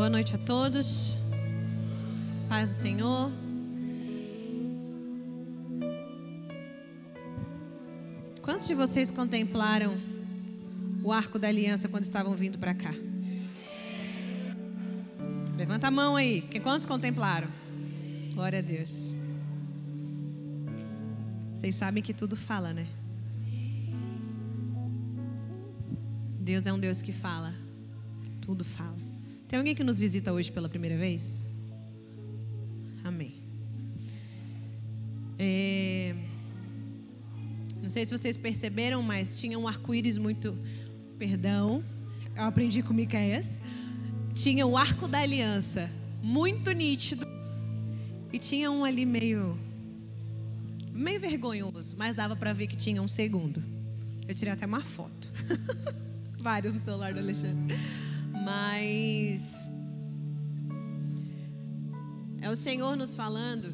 Boa noite a todos. Paz do Senhor. Quantos de vocês contemplaram o arco da aliança quando estavam vindo para cá? Levanta a mão aí. Quantos contemplaram? Glória a Deus. Vocês sabem que tudo fala, né? Deus é um Deus que fala. Tudo fala. Tem alguém que nos visita hoje pela primeira vez? Amém. É... Não sei se vocês perceberam, mas tinha um arco-íris muito. Perdão, eu aprendi com Miquéias. Tinha o arco da aliança, muito nítido. E tinha um ali meio. meio vergonhoso, mas dava para ver que tinha um segundo. Eu tirei até uma foto. Vários no celular do Alexandre. Mas. É o Senhor nos falando,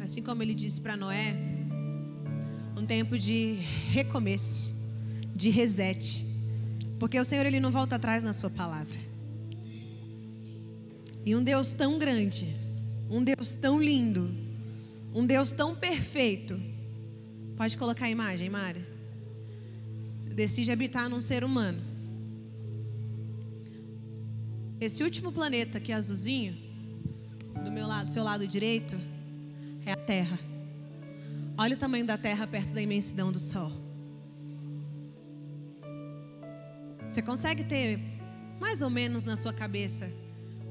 assim como ele disse para Noé, um tempo de recomeço, de reset. Porque o Senhor ele não volta atrás na sua palavra. E um Deus tão grande, um Deus tão lindo, um Deus tão perfeito. Pode colocar a imagem, Mari. Decide habitar num ser humano esse último planeta aqui azulzinho, do meu lado, do seu lado direito, é a Terra. Olha o tamanho da Terra perto da imensidão do Sol. Você consegue ter mais ou menos na sua cabeça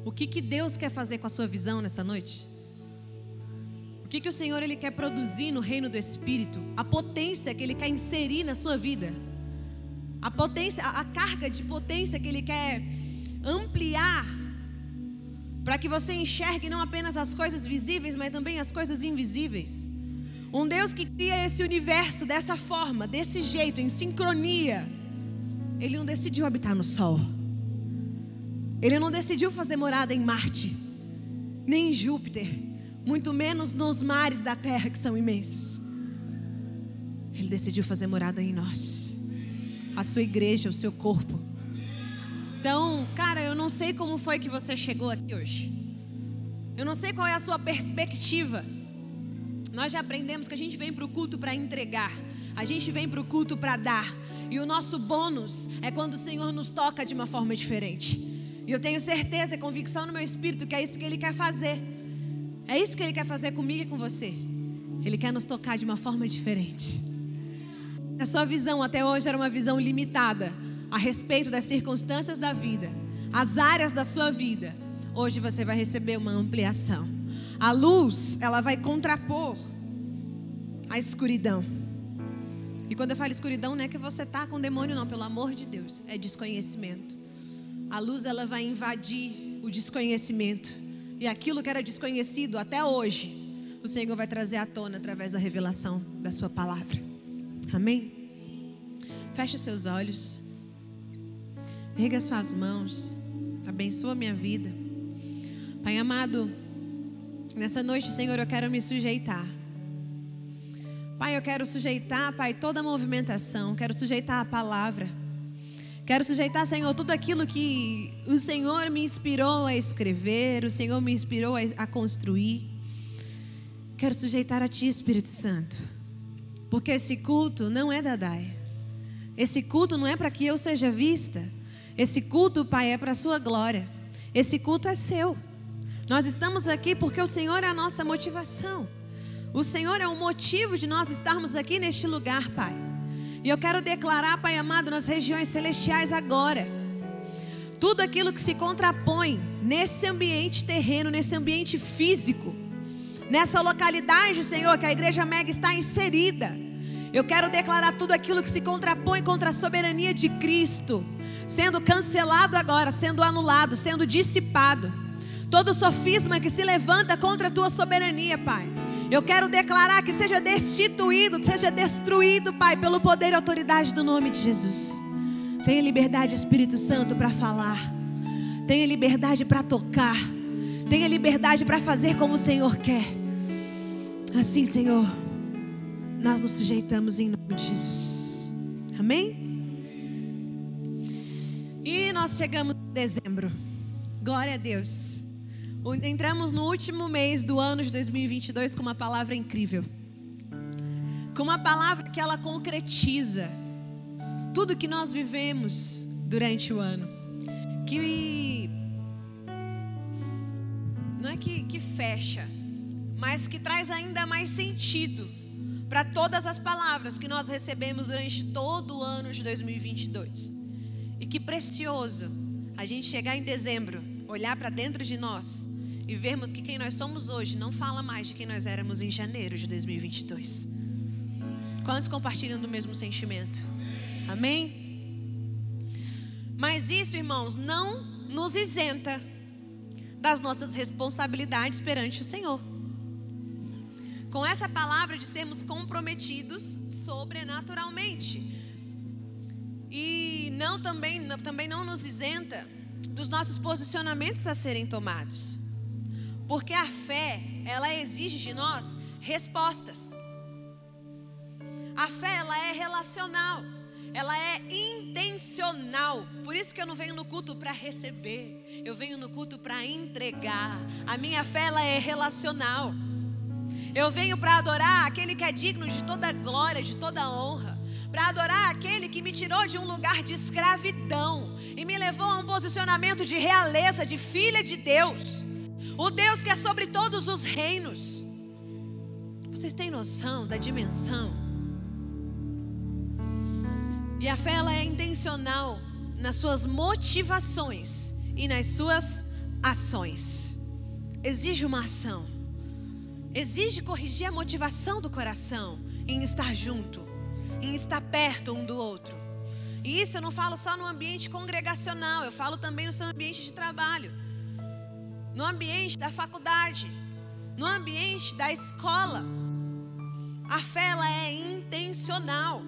o que, que Deus quer fazer com a sua visão nessa noite? O que, que o Senhor ele quer produzir no reino do Espírito? A potência que Ele quer inserir na sua vida? A potência, a, a carga de potência que Ele quer ampliar para que você enxergue não apenas as coisas visíveis, mas também as coisas invisíveis. Um Deus que cria esse universo dessa forma, desse jeito, em sincronia. Ele não decidiu habitar no Sol. Ele não decidiu fazer morada em Marte, nem em Júpiter, muito menos nos mares da Terra que são imensos. Ele decidiu fazer morada em nós, a sua igreja, o seu corpo. Então, cara, eu não sei como foi que você chegou aqui hoje. Eu não sei qual é a sua perspectiva. Nós já aprendemos que a gente vem para o culto para entregar, a gente vem para o culto para dar, e o nosso bônus é quando o Senhor nos toca de uma forma diferente. E eu tenho certeza e convicção no meu espírito que é isso que Ele quer fazer. É isso que Ele quer fazer comigo e com você. Ele quer nos tocar de uma forma diferente. A sua visão até hoje era uma visão limitada a respeito das circunstâncias da vida, as áreas da sua vida, hoje você vai receber uma ampliação. A luz, ela vai contrapor a escuridão. E quando eu falo escuridão, não é que você está com demônio, não, pelo amor de Deus, é desconhecimento. A luz, ela vai invadir o desconhecimento. E aquilo que era desconhecido até hoje, o Senhor vai trazer à tona através da revelação da Sua palavra. Amém? Feche seus olhos. Erga suas mãos. Abençoa minha vida. Pai amado, nessa noite, Senhor, eu quero me sujeitar. Pai, eu quero sujeitar, Pai, toda a movimentação. Quero sujeitar a palavra. Quero sujeitar, Senhor, tudo aquilo que o Senhor me inspirou a escrever, o Senhor me inspirou a construir. Quero sujeitar a Ti, Espírito Santo. Porque esse culto não é da Dai. Esse culto não é para que eu seja vista. Esse culto, Pai, é para a sua glória. Esse culto é seu. Nós estamos aqui porque o Senhor é a nossa motivação. O Senhor é o motivo de nós estarmos aqui neste lugar, Pai. E eu quero declarar, Pai amado, nas regiões celestiais agora. Tudo aquilo que se contrapõe nesse ambiente terreno, nesse ambiente físico, nessa localidade, Senhor, que a igreja mega está inserida. Eu quero declarar tudo aquilo que se contrapõe contra a soberania de Cristo sendo cancelado agora, sendo anulado, sendo dissipado. Todo sofisma que se levanta contra a tua soberania, Pai. Eu quero declarar que seja destituído, seja destruído, Pai, pelo poder e autoridade do nome de Jesus. Tenha liberdade, Espírito Santo, para falar. Tenha liberdade para tocar. Tenha liberdade para fazer como o Senhor quer. Assim, Senhor, nós nos sujeitamos em nome de Jesus. Amém? E nós chegamos em dezembro. Glória a Deus. Entramos no último mês do ano de 2022 com uma palavra incrível. Com uma palavra que ela concretiza tudo que nós vivemos durante o ano. Que não é que, que fecha, mas que traz ainda mais sentido para todas as palavras que nós recebemos durante todo o ano de 2022. E que precioso a gente chegar em dezembro, olhar para dentro de nós e vermos que quem nós somos hoje não fala mais de quem nós éramos em janeiro de 2022. Quantos compartilham do mesmo sentimento? Amém? Mas isso, irmãos, não nos isenta das nossas responsabilidades perante o Senhor com essa palavra de sermos comprometidos sobrenaturalmente. E não também, também não nos isenta dos nossos posicionamentos a serem tomados. Porque a fé, ela exige de nós respostas. A fé, ela é relacional. Ela é intencional. Por isso que eu não venho no culto para receber. Eu venho no culto para entregar. A minha fé, ela é relacional. Eu venho para adorar aquele que é digno de toda glória, de toda honra. Para adorar aquele que me tirou de um lugar de escravidão e me levou a um posicionamento de realeza, de filha de Deus. O Deus que é sobre todos os reinos. Vocês têm noção da dimensão? E a fé ela é intencional nas suas motivações e nas suas ações. Exige uma ação exige corrigir a motivação do coração em estar junto, em estar perto um do outro. E isso eu não falo só no ambiente congregacional, eu falo também no seu ambiente de trabalho, no ambiente da faculdade, no ambiente da escola. A fé ela é intencional.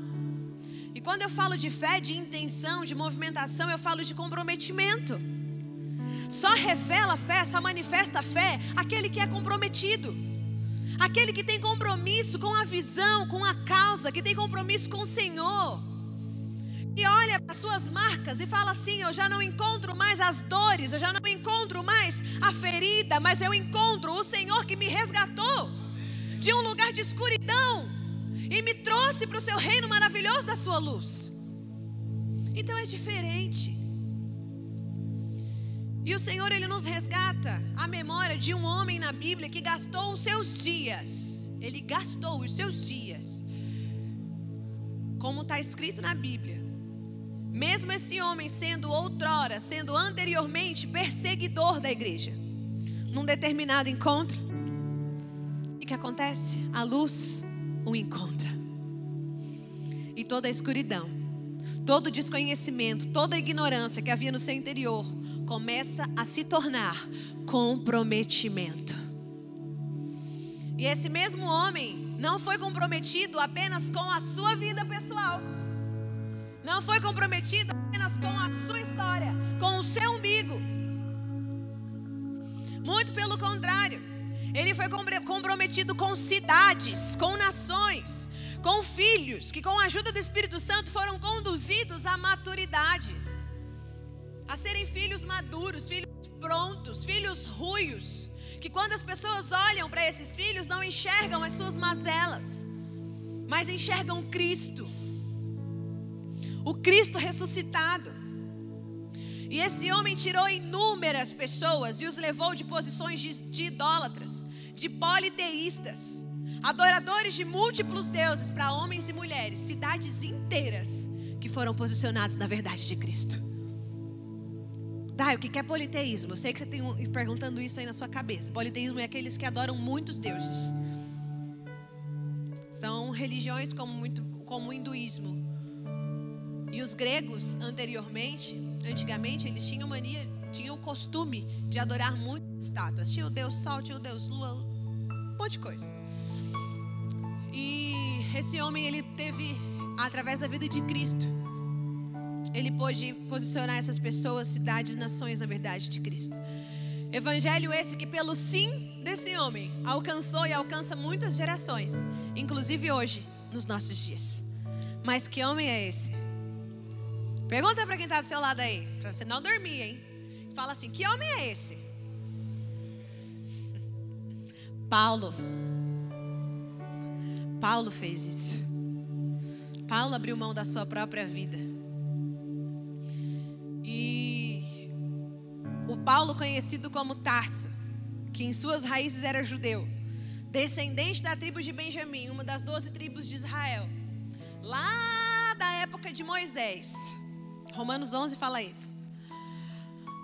E quando eu falo de fé, de intenção, de movimentação, eu falo de comprometimento. Só revela fé, só manifesta fé aquele que é comprometido. Aquele que tem compromisso com a visão, com a causa, que tem compromisso com o Senhor. E olha para suas marcas e fala assim: Eu já não encontro mais as dores, eu já não encontro mais a ferida, mas eu encontro o Senhor que me resgatou de um lugar de escuridão e me trouxe para o seu reino maravilhoso da sua luz. Então é diferente. E o Senhor ele nos resgata a memória de um homem na Bíblia que gastou os seus dias. Ele gastou os seus dias. Como está escrito na Bíblia. Mesmo esse homem sendo outrora, sendo anteriormente perseguidor da igreja. Num determinado encontro, o que acontece? A luz o encontra. E toda a escuridão, todo desconhecimento, toda ignorância que havia no seu interior começa a se tornar comprometimento. E esse mesmo homem não foi comprometido apenas com a sua vida pessoal. Não foi comprometido apenas com a sua história, com o seu umbigo. Muito pelo contrário, ele foi comprometido com cidades, com nações, com filhos que, com a ajuda do Espírito Santo, foram conduzidos à maturidade a serem filhos maduros, filhos prontos, filhos ruios, que quando as pessoas olham para esses filhos não enxergam as suas mazelas, mas enxergam Cristo. O Cristo ressuscitado. E esse homem tirou inúmeras pessoas e os levou de posições de, de idólatras, de politeístas, adoradores de múltiplos deuses para homens e mulheres, cidades inteiras que foram posicionados na verdade de Cristo. Dai, o que é politeísmo? Eu sei que você tem um, perguntando isso aí na sua cabeça. Politeísmo é aqueles que adoram muitos deuses. São religiões como, muito, como o hinduísmo. E os gregos, anteriormente, antigamente, eles tinham mania, tinham o costume de adorar muitas estátuas. Tinha o Deus Sol, tinha o Deus Lua, um monte de coisa. E esse homem, ele teve, através da vida de Cristo, ele pôde posicionar essas pessoas, cidades, nações, na verdade, de Cristo. Evangelho esse que, pelo sim desse homem, alcançou e alcança muitas gerações, inclusive hoje, nos nossos dias. Mas que homem é esse? Pergunta para quem está do seu lado aí, para você não dormir, hein? Fala assim: que homem é esse? Paulo. Paulo fez isso. Paulo abriu mão da sua própria vida. E o Paulo, conhecido como Tarso, que em suas raízes era judeu, descendente da tribo de Benjamim, uma das doze tribos de Israel, lá da época de Moisés. Romanos 11 fala isso.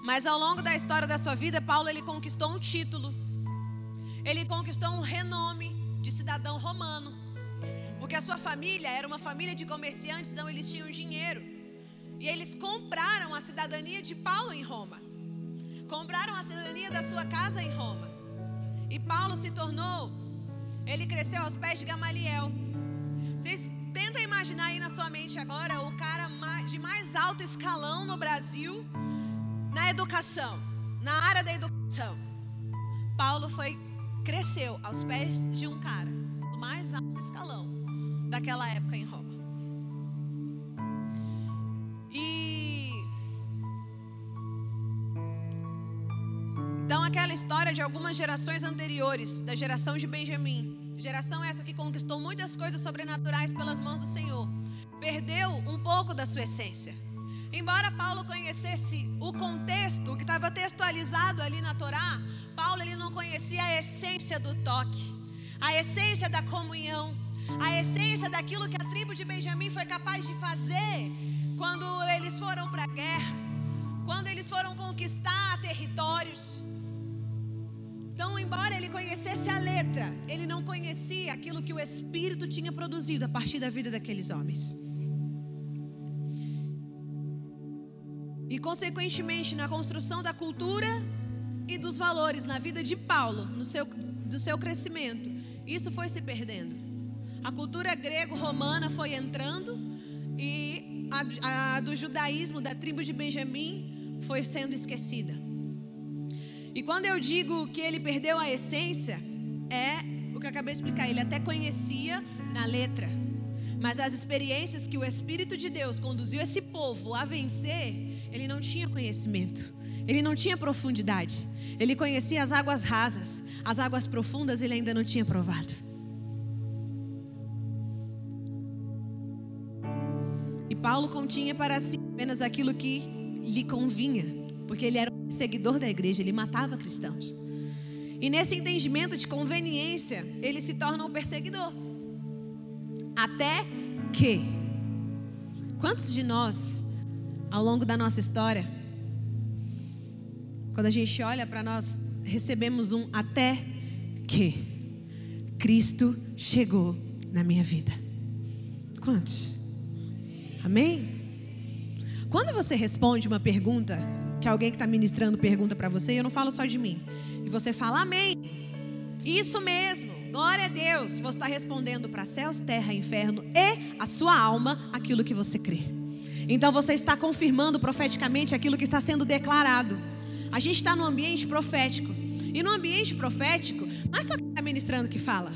Mas ao longo da história da sua vida, Paulo ele conquistou um título. Ele conquistou um renome de cidadão romano. Porque a sua família era uma família de comerciantes, então eles tinham dinheiro. E eles compraram a cidadania de Paulo em Roma. Compraram a cidadania da sua casa em Roma. E Paulo se tornou, ele cresceu aos pés de Gamaliel. Vocês tentam imaginar aí na sua mente agora o cara de mais alto escalão no Brasil na educação, na área da educação. Paulo foi cresceu aos pés de um cara do mais alto escalão daquela época em Roma. E então aquela história de algumas gerações anteriores, da geração de Benjamim, geração essa que conquistou muitas coisas sobrenaturais pelas mãos do Senhor, perdeu um pouco da sua essência. Embora Paulo conhecesse o contexto, o que estava textualizado ali na Torá, Paulo ele não conhecia a essência do toque, a essência da comunhão, a essência daquilo que a tribo de Benjamim foi capaz de fazer quando eles foram para a guerra, quando eles foram conquistar territórios. Então, embora ele conhecesse a letra, ele não conhecia aquilo que o Espírito tinha produzido a partir da vida daqueles homens. E, consequentemente, na construção da cultura e dos valores na vida de Paulo, no seu, do seu crescimento, isso foi se perdendo. A cultura grego-romana foi entrando e a, a do judaísmo, da tribo de Benjamim, foi sendo esquecida. E quando eu digo que ele perdeu a essência, é o que eu acabei de explicar. Ele até conhecia na letra, mas as experiências que o Espírito de Deus conduziu esse povo a vencer, ele não tinha conhecimento, ele não tinha profundidade. Ele conhecia as águas rasas, as águas profundas ele ainda não tinha provado. E Paulo continha para si apenas aquilo que lhe convinha, porque ele era um seguidor da igreja, ele matava cristãos. E nesse entendimento de conveniência, ele se torna um perseguidor. Até que, quantos de nós ao longo da nossa história, quando a gente olha para nós, recebemos um até que Cristo chegou na minha vida. Quantos? Amém? Quando você responde uma pergunta, que alguém que está ministrando pergunta para você, eu não falo só de mim, e você fala amém, isso mesmo, glória a Deus, você está respondendo para céus, terra, inferno e a sua alma aquilo que você crê. Então você está confirmando profeticamente aquilo que está sendo declarado. A gente está no ambiente profético. E no ambiente profético, não é só quem está ministrando que fala.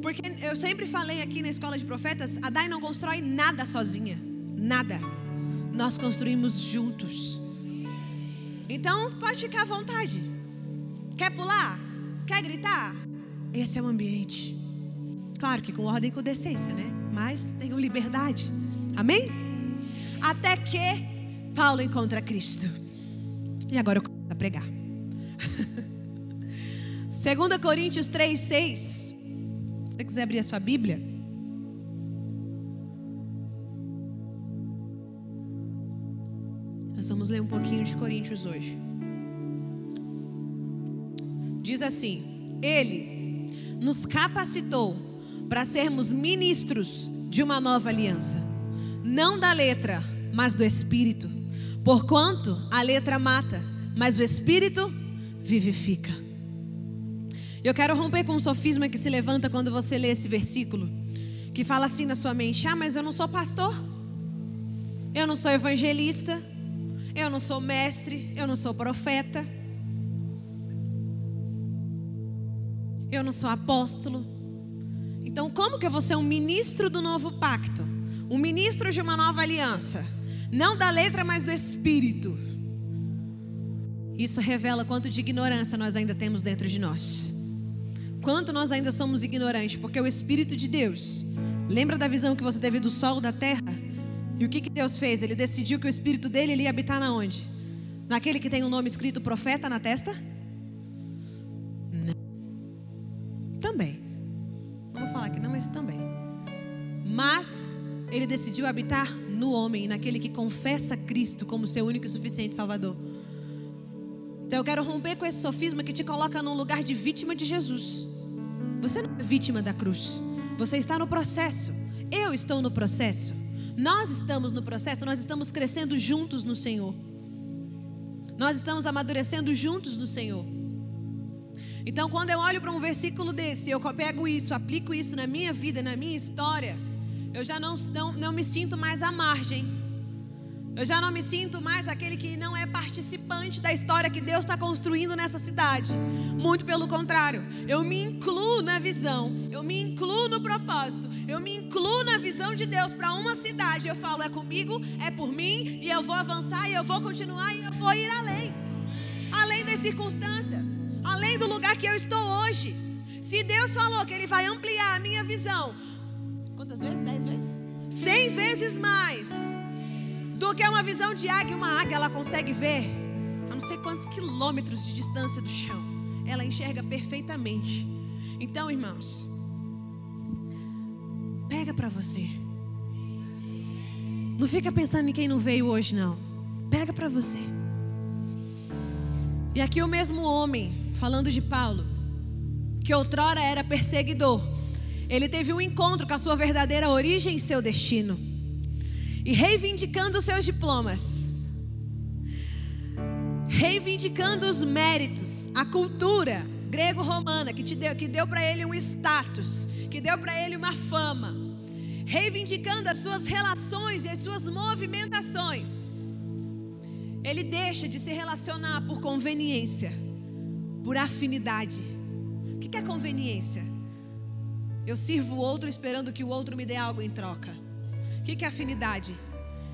Porque eu sempre falei aqui na escola de profetas, a Dai não constrói nada sozinha. Nada. Nós construímos juntos. Então, pode ficar à vontade. Quer pular? Quer gritar? Esse é o ambiente. Claro que com ordem e com decência, né? Mas tenham liberdade. Amém? até que Paulo encontra Cristo. E agora eu começo a pregar. 2 Coríntios 3, 6. Se você quiser abrir a sua Bíblia. Vamos ler um pouquinho de Coríntios hoje. Diz assim: Ele nos capacitou para sermos ministros de uma nova aliança, não da letra, mas do espírito. Porquanto a letra mata, mas o espírito vivifica. Eu quero romper com um sofisma que se levanta quando você lê esse versículo, que fala assim na sua mente: "Ah, mas eu não sou pastor. Eu não sou evangelista. Eu não sou mestre, eu não sou profeta. Eu não sou apóstolo. Então, como que eu vou ser um ministro do novo pacto? Um ministro de uma nova aliança? Não da letra, mas do espírito. Isso revela quanto de ignorância nós ainda temos dentro de nós. Quanto nós ainda somos ignorantes, porque o Espírito de Deus, lembra da visão que você teve do sol, da terra? E o que, que Deus fez? Ele decidiu que o Espírito dele ele ia habitar na onde? Naquele que tem o um nome escrito profeta na testa? Não. Também. Não vou falar que não, mas também. Mas ele decidiu habitar no homem, naquele que confessa Cristo como seu único e suficiente Salvador. Então eu quero romper com esse sofisma que te coloca num lugar de vítima de Jesus. Você não é vítima da cruz. Você está no processo. Eu estou no processo. Nós estamos no processo, nós estamos crescendo juntos no Senhor. Nós estamos amadurecendo juntos no Senhor. Então, quando eu olho para um versículo desse, eu pego isso, aplico isso na minha vida, na minha história, eu já não, não, não me sinto mais à margem. Eu já não me sinto mais aquele que não é participante da história que Deus está construindo nessa cidade. Muito pelo contrário, eu me incluo na visão, eu me incluo no propósito, eu me incluo na visão de Deus para uma cidade. Eu falo, é comigo, é por mim, e eu vou avançar, e eu vou continuar, e eu vou ir além além das circunstâncias, além do lugar que eu estou hoje. Se Deus falou que Ele vai ampliar a minha visão, quantas vezes? Dez vezes? Cem vezes mais do que uma visão de águia. Uma águia ela consegue ver a não sei quantos quilômetros de distância do chão. Ela enxerga perfeitamente. Então, irmãos, pega para você. Não fica pensando em quem não veio hoje, não. Pega para você. E aqui o mesmo homem, falando de Paulo, que outrora era perseguidor, ele teve um encontro com a sua verdadeira origem e seu destino e reivindicando os seus diplomas, reivindicando os méritos, a cultura grego-romana que, deu, que deu para ele um status, que deu para ele uma fama, reivindicando as suas relações e as suas movimentações. Ele deixa de se relacionar por conveniência, por afinidade. O que é conveniência? Eu sirvo o outro esperando que o outro me dê algo em troca. O que, é afinidade?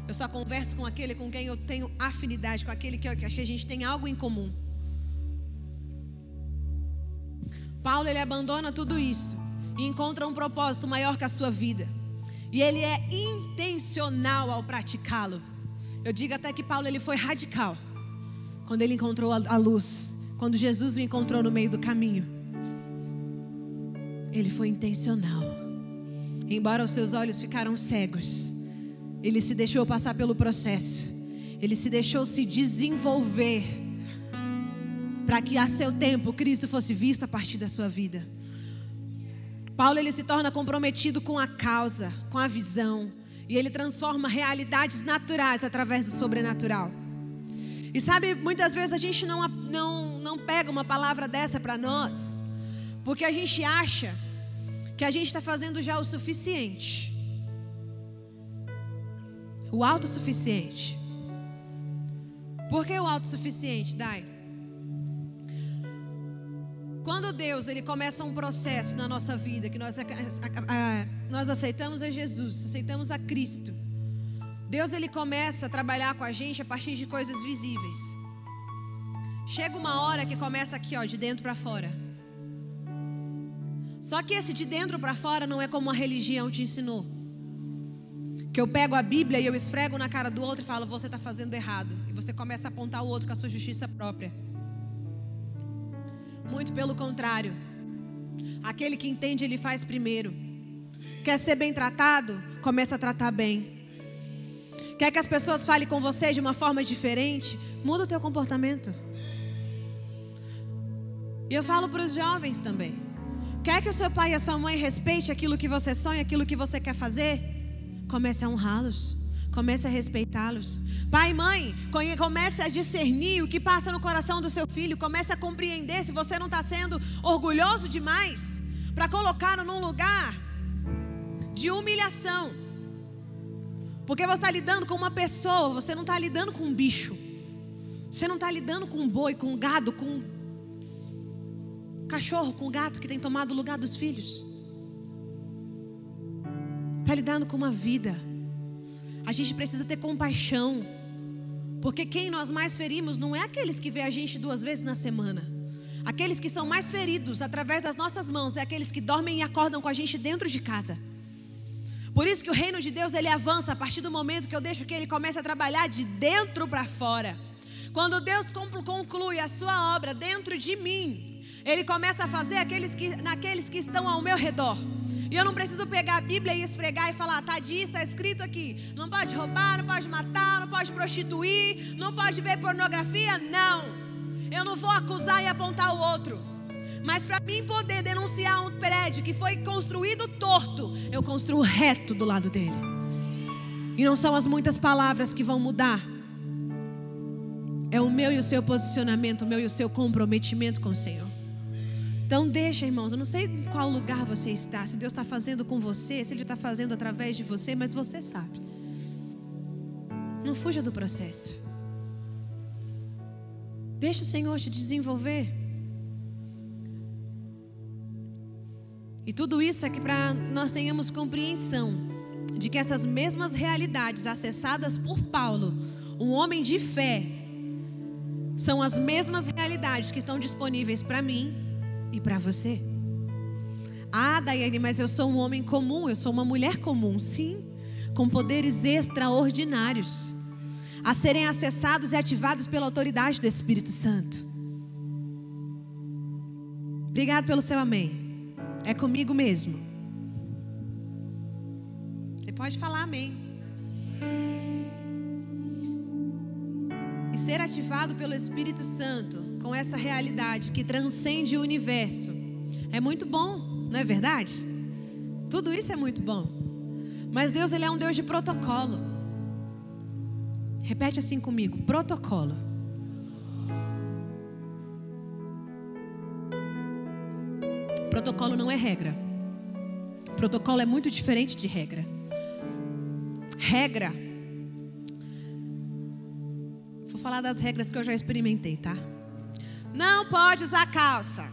Eu só converso com aquele com quem eu tenho afinidade, com aquele que, eu, que a gente tem algo em comum. Paulo ele abandona tudo isso e encontra um propósito maior que a sua vida. E ele é intencional ao praticá-lo. Eu digo até que Paulo ele foi radical quando ele encontrou a luz, quando Jesus o encontrou no meio do caminho. Ele foi intencional. Embora os seus olhos ficaram cegos, ele se deixou passar pelo processo. Ele se deixou se desenvolver para que a seu tempo Cristo fosse visto a partir da sua vida. Paulo ele se torna comprometido com a causa, com a visão, e ele transforma realidades naturais através do sobrenatural. E sabe, muitas vezes a gente não, não, não pega uma palavra dessa para nós, porque a gente acha que a gente está fazendo já o suficiente. O autossuficiente. Por que o autossuficiente, Dai? Quando Deus ele começa um processo na nossa vida, que nós, nós aceitamos a Jesus, aceitamos a Cristo, Deus ele começa a trabalhar com a gente a partir de coisas visíveis. Chega uma hora que começa aqui, ó, de dentro para fora. Só que esse de dentro para fora não é como a religião te ensinou. Que eu pego a Bíblia e eu esfrego na cara do outro e falo, você está fazendo errado. E você começa a apontar o outro com a sua justiça própria. Muito pelo contrário. Aquele que entende, ele faz primeiro. Quer ser bem tratado? Começa a tratar bem. Quer que as pessoas falem com você de uma forma diferente? Muda o teu comportamento. E eu falo para os jovens também. Quer que o seu pai e a sua mãe respeite aquilo que você sonha, aquilo que você quer fazer? Comece a honrá-los. Comece a respeitá-los. Pai e mãe, comece a discernir o que passa no coração do seu filho. Comece a compreender se você não está sendo orgulhoso demais para colocá-lo num lugar de humilhação. Porque você está lidando com uma pessoa, você não está lidando com um bicho. Você não está lidando com um boi, com um gado, com um cachorro com gato que tem tomado o lugar dos filhos. Está lidando com uma vida. A gente precisa ter compaixão Porque quem nós mais ferimos não é aqueles que vê a gente duas vezes na semana. Aqueles que são mais feridos através das nossas mãos é aqueles que dormem e acordam com a gente dentro de casa. Por isso que o reino de Deus ele avança a partir do momento que eu deixo que ele comece a trabalhar de dentro para fora. Quando Deus conclui a sua obra dentro de mim, ele começa a fazer aqueles que, naqueles que estão ao meu redor. E eu não preciso pegar a Bíblia e esfregar e falar, tá disso, está escrito aqui. Não pode roubar, não pode matar, não pode prostituir, não pode ver pornografia. Não. Eu não vou acusar e apontar o outro. Mas para mim poder denunciar um prédio que foi construído torto, eu construo reto do lado dele. E não são as muitas palavras que vão mudar. É o meu e o seu posicionamento, o meu e o seu comprometimento com o Senhor. Então deixa, irmãos. Eu não sei em qual lugar você está, se Deus está fazendo com você, se Ele está fazendo através de você, mas você sabe. Não fuja do processo. Deixa o Senhor te desenvolver. E tudo isso é que para nós tenhamos compreensão de que essas mesmas realidades acessadas por Paulo, um homem de fé, são as mesmas realidades que estão disponíveis para mim e para você. Ah, Daiane, mas eu sou um homem comum, eu sou uma mulher comum, sim, com poderes extraordinários a serem acessados e ativados pela autoridade do Espírito Santo. Obrigado pelo seu amém. É comigo mesmo. Você pode falar amém. E ser ativado pelo Espírito Santo com essa realidade que transcende o universo. É muito bom, não é verdade? Tudo isso é muito bom. Mas Deus ele é um Deus de protocolo. Repete assim comigo: protocolo. Protocolo não é regra. Protocolo é muito diferente de regra. Regra. Vou falar das regras que eu já experimentei, tá? Não pode usar calça.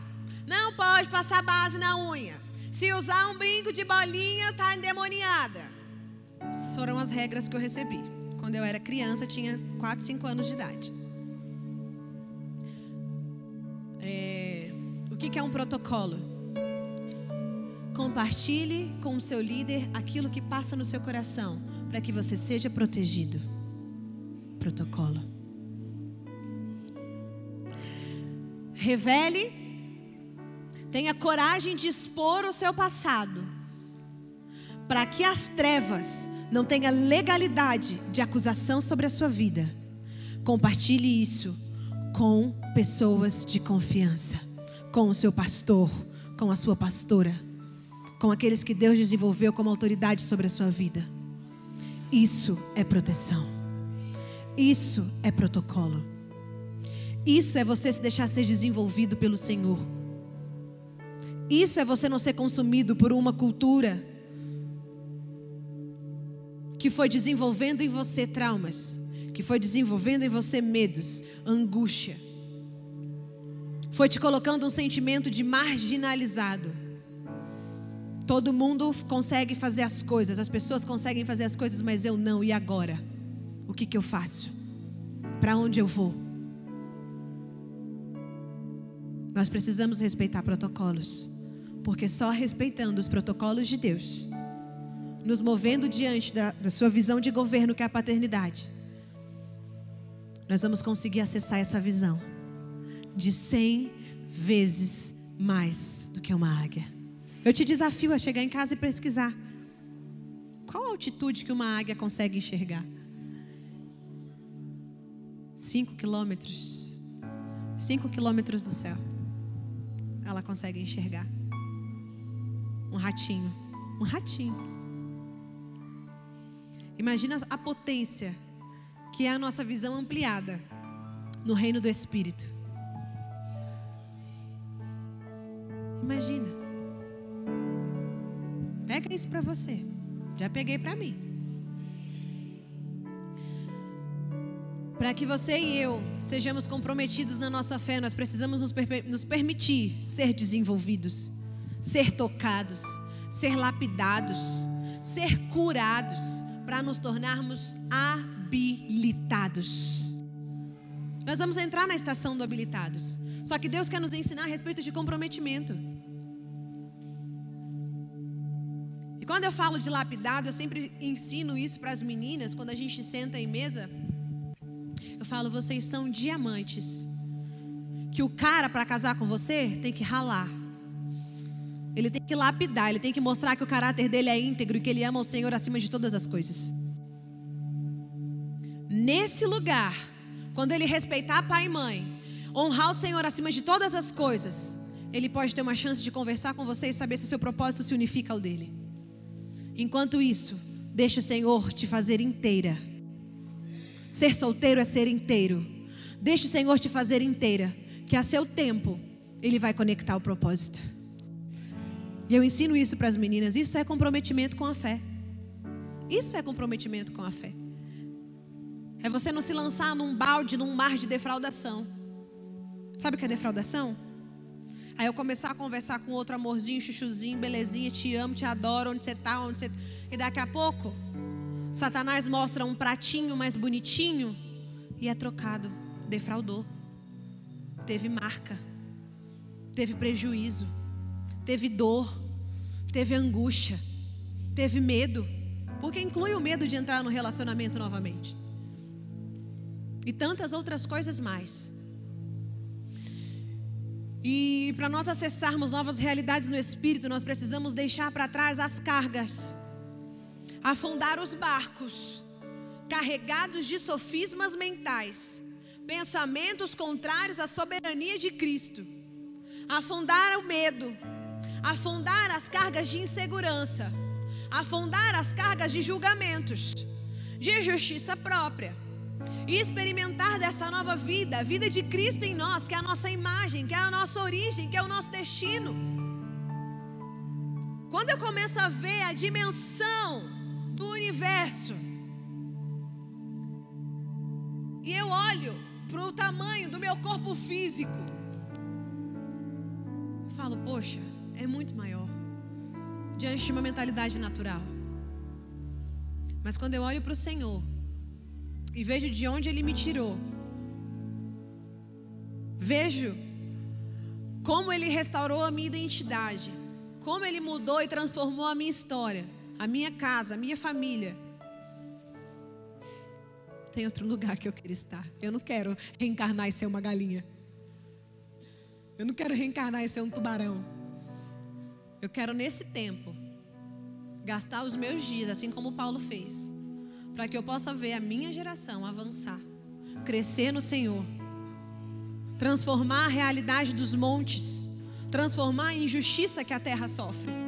Não pode passar base na unha. Se usar um brinco de bolinha, está endemoniada. Essas foram as regras que eu recebi. Quando eu era criança, tinha 4, 5 anos de idade. É, o que é um protocolo? Compartilhe com o seu líder aquilo que passa no seu coração, para que você seja protegido. Protocolo. Revele, tenha coragem de expor o seu passado, para que as trevas não tenham legalidade de acusação sobre a sua vida. Compartilhe isso com pessoas de confiança, com o seu pastor, com a sua pastora, com aqueles que Deus desenvolveu como autoridade sobre a sua vida. Isso é proteção. Isso é protocolo. Isso é você se deixar ser desenvolvido pelo Senhor. Isso é você não ser consumido por uma cultura que foi desenvolvendo em você traumas, que foi desenvolvendo em você medos, angústia. Foi te colocando um sentimento de marginalizado. Todo mundo consegue fazer as coisas, as pessoas conseguem fazer as coisas, mas eu não. E agora? O que, que eu faço? Para onde eu vou? Nós precisamos respeitar protocolos, porque só respeitando os protocolos de Deus, nos movendo diante da, da sua visão de governo, que é a paternidade, nós vamos conseguir acessar essa visão de cem vezes mais do que uma águia. Eu te desafio a chegar em casa e pesquisar. Qual a altitude que uma águia consegue enxergar? Cinco quilômetros. Cinco quilômetros do céu ela consegue enxergar. Um ratinho. Um ratinho. Imagina a potência que é a nossa visão ampliada no reino do Espírito. Imagina. Pega isso para você. Já peguei para mim. Para que você e eu sejamos comprometidos na nossa fé, nós precisamos nos, per nos permitir ser desenvolvidos, ser tocados, ser lapidados, ser curados, para nos tornarmos habilitados. Nós vamos entrar na estação do habilitados. Só que Deus quer nos ensinar a respeito de comprometimento. E quando eu falo de lapidado, eu sempre ensino isso para as meninas, quando a gente senta em mesa. Eu falo, vocês são diamantes. Que o cara, para casar com você, tem que ralar. Ele tem que lapidar, ele tem que mostrar que o caráter dele é íntegro e que ele ama o Senhor acima de todas as coisas. Nesse lugar, quando ele respeitar pai e mãe, honrar o Senhor acima de todas as coisas, ele pode ter uma chance de conversar com você e saber se o seu propósito se unifica ao dele. Enquanto isso, deixe o Senhor te fazer inteira. Ser solteiro é ser inteiro. Deixe o Senhor te fazer inteira, que a seu tempo ele vai conectar o propósito. E eu ensino isso para as meninas. Isso é comprometimento com a fé. Isso é comprometimento com a fé. É você não se lançar num balde, num mar de defraudação. Sabe o que é defraudação? Aí eu começar a conversar com outro amorzinho, chuchuzinho, belezinha, te amo, te adoro, onde você está, onde você. E daqui a pouco, Satanás mostra um pratinho mais bonitinho e é trocado. Defraudou. Teve marca. Teve prejuízo. Teve dor. Teve angústia. Teve medo. Porque inclui o medo de entrar no relacionamento novamente e tantas outras coisas mais. E para nós acessarmos novas realidades no espírito, nós precisamos deixar para trás as cargas, afundar os barcos, carregados de sofismas mentais, pensamentos contrários à soberania de Cristo, afundar o medo, afundar as cargas de insegurança, afundar as cargas de julgamentos, de justiça própria e experimentar dessa nova vida, a vida de Cristo em nós, que é a nossa imagem, que é a nossa origem, que é o nosso destino. Quando eu começo a ver a dimensão do universo, e eu olho para o tamanho do meu corpo físico, eu falo, poxa, é muito maior, diante de uma mentalidade natural. Mas quando eu olho para o Senhor, e vejo de onde Ele me tirou. Vejo como Ele restaurou a minha identidade, como Ele mudou e transformou a minha história, a minha casa, a minha família. Tem outro lugar que eu quero estar. Eu não quero reencarnar e ser uma galinha. Eu não quero reencarnar e ser um tubarão. Eu quero, nesse tempo, gastar os meus dias, assim como Paulo fez, para que eu possa ver a minha geração avançar, crescer no Senhor, transformar a realidade dos montes, transformar a injustiça que a terra sofre.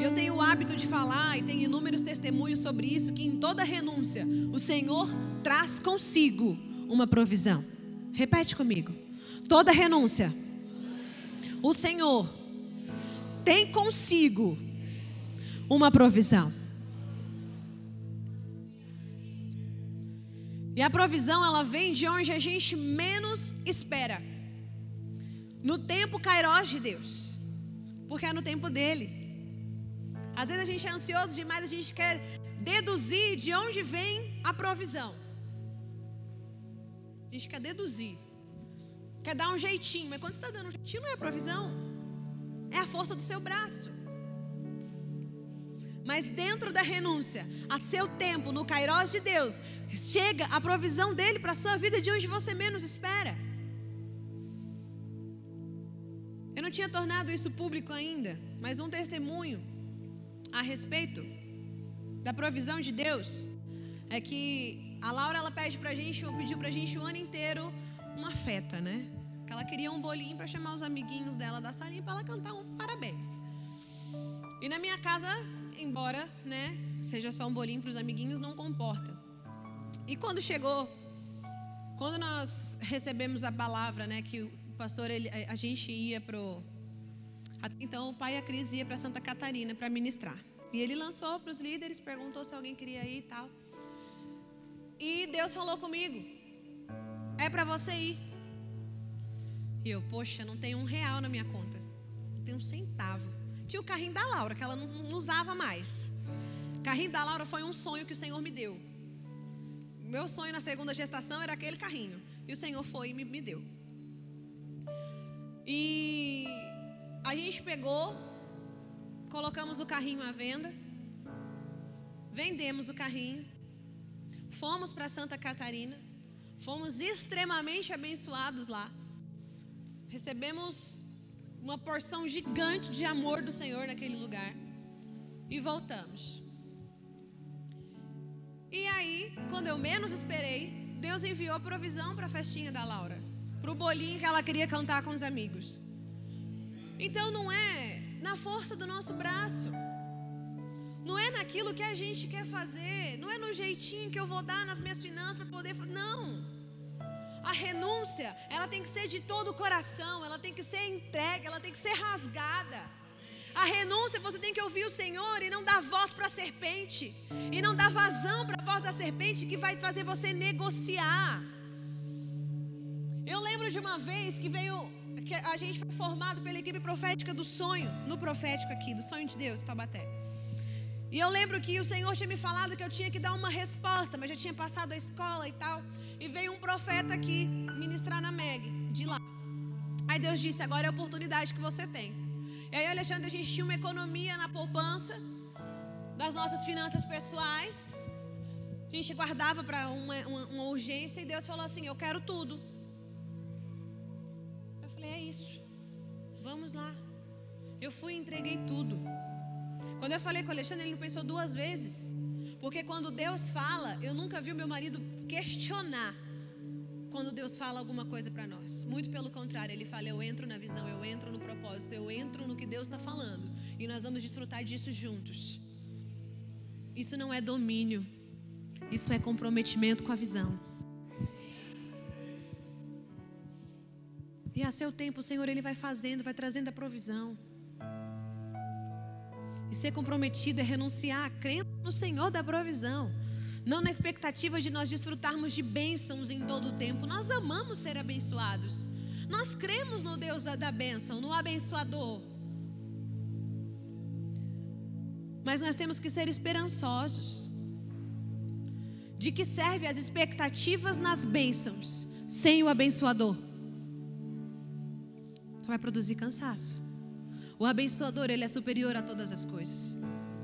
Eu tenho o hábito de falar e tenho inúmeros testemunhos sobre isso que em toda renúncia o Senhor traz consigo uma provisão. Repete comigo. Toda renúncia o Senhor tem consigo uma provisão. E a provisão, ela vem de onde a gente menos espera. No tempo Kairos de Deus. Porque é no tempo dele. Às vezes a gente é ansioso demais, a gente quer deduzir de onde vem a provisão. A gente quer deduzir. Quer dar um jeitinho, mas quando você está dando um jeitinho, não é a provisão. É a força do seu braço. Mas dentro da renúncia, a seu tempo, no Kairos de Deus, chega a provisão dele para a sua vida de onde você menos espera. Eu não tinha tornado isso público ainda, mas um testemunho a respeito da provisão de Deus é que a Laura ela pede pra gente, ou pediu pra gente o ano inteiro uma festa, né? Que ela queria um bolinho para chamar os amiguinhos dela da salinha para ela cantar um parabéns. E na minha casa embora, né, seja só um bolinho para os amiguinhos, não comporta. E quando chegou, quando nós recebemos a palavra, né, que o pastor, ele, a gente ia pro então o pai e a Cris ia para Santa Catarina para ministrar. E ele lançou para os líderes, perguntou se alguém queria ir e tal. E Deus falou comigo: é para você ir. E eu, poxa, não tem um real na minha conta, não tem um centavo. Tinha o carrinho da Laura, que ela não, não usava mais. O carrinho da Laura foi um sonho que o Senhor me deu. meu sonho na segunda gestação era aquele carrinho. E o Senhor foi e me, me deu. E a gente pegou, colocamos o carrinho à venda, vendemos o carrinho, fomos para Santa Catarina, fomos extremamente abençoados lá. Recebemos uma porção gigante de amor do Senhor naquele lugar e voltamos. E aí, quando eu menos esperei, Deus enviou provisão para a festinha da Laura, para o bolinho que ela queria cantar com os amigos. Então não é na força do nosso braço, não é naquilo que a gente quer fazer, não é no jeitinho que eu vou dar nas minhas finanças para poder. Não. A renúncia, ela tem que ser de todo o coração, ela tem que ser entregue, ela tem que ser rasgada. A renúncia, você tem que ouvir o Senhor e não dar voz para a serpente, e não dar vazão para a voz da serpente que vai fazer você negociar. Eu lembro de uma vez que veio, que a gente foi formado pela equipe profética do sonho, no profético aqui, do sonho de Deus, Tabaté. E eu lembro que o Senhor tinha me falado que eu tinha que dar uma resposta, mas já tinha passado a escola e tal. E veio um profeta aqui ministrar na MEG, de lá. Aí Deus disse: agora é a oportunidade que você tem. E aí, Alexandre, a gente tinha uma economia na poupança das nossas finanças pessoais. A gente guardava para uma, uma, uma, urgência e Deus falou assim: Eu quero tudo. Vamos lá. Eu fui e entreguei tudo. Quando eu falei com o Alexandre, ele não pensou duas vezes. Porque quando Deus fala, eu nunca vi o meu marido questionar quando Deus fala alguma coisa para nós. Muito pelo contrário, ele fala: eu entro na visão, eu entro no propósito, eu entro no que Deus está falando. E nós vamos desfrutar disso juntos. Isso não é domínio, isso é comprometimento com a visão. E a seu tempo, o Senhor, Ele vai fazendo, vai trazendo a provisão. E ser comprometido é renunciar a crença no Senhor da provisão. Não na expectativa de nós desfrutarmos de bênçãos em todo o tempo. Nós amamos ser abençoados. Nós cremos no Deus da, da bênção, no abençoador. Mas nós temos que ser esperançosos. De que serve as expectativas nas bênçãos sem o abençoador? Vai produzir cansaço. O abençoador, ele é superior a todas as coisas.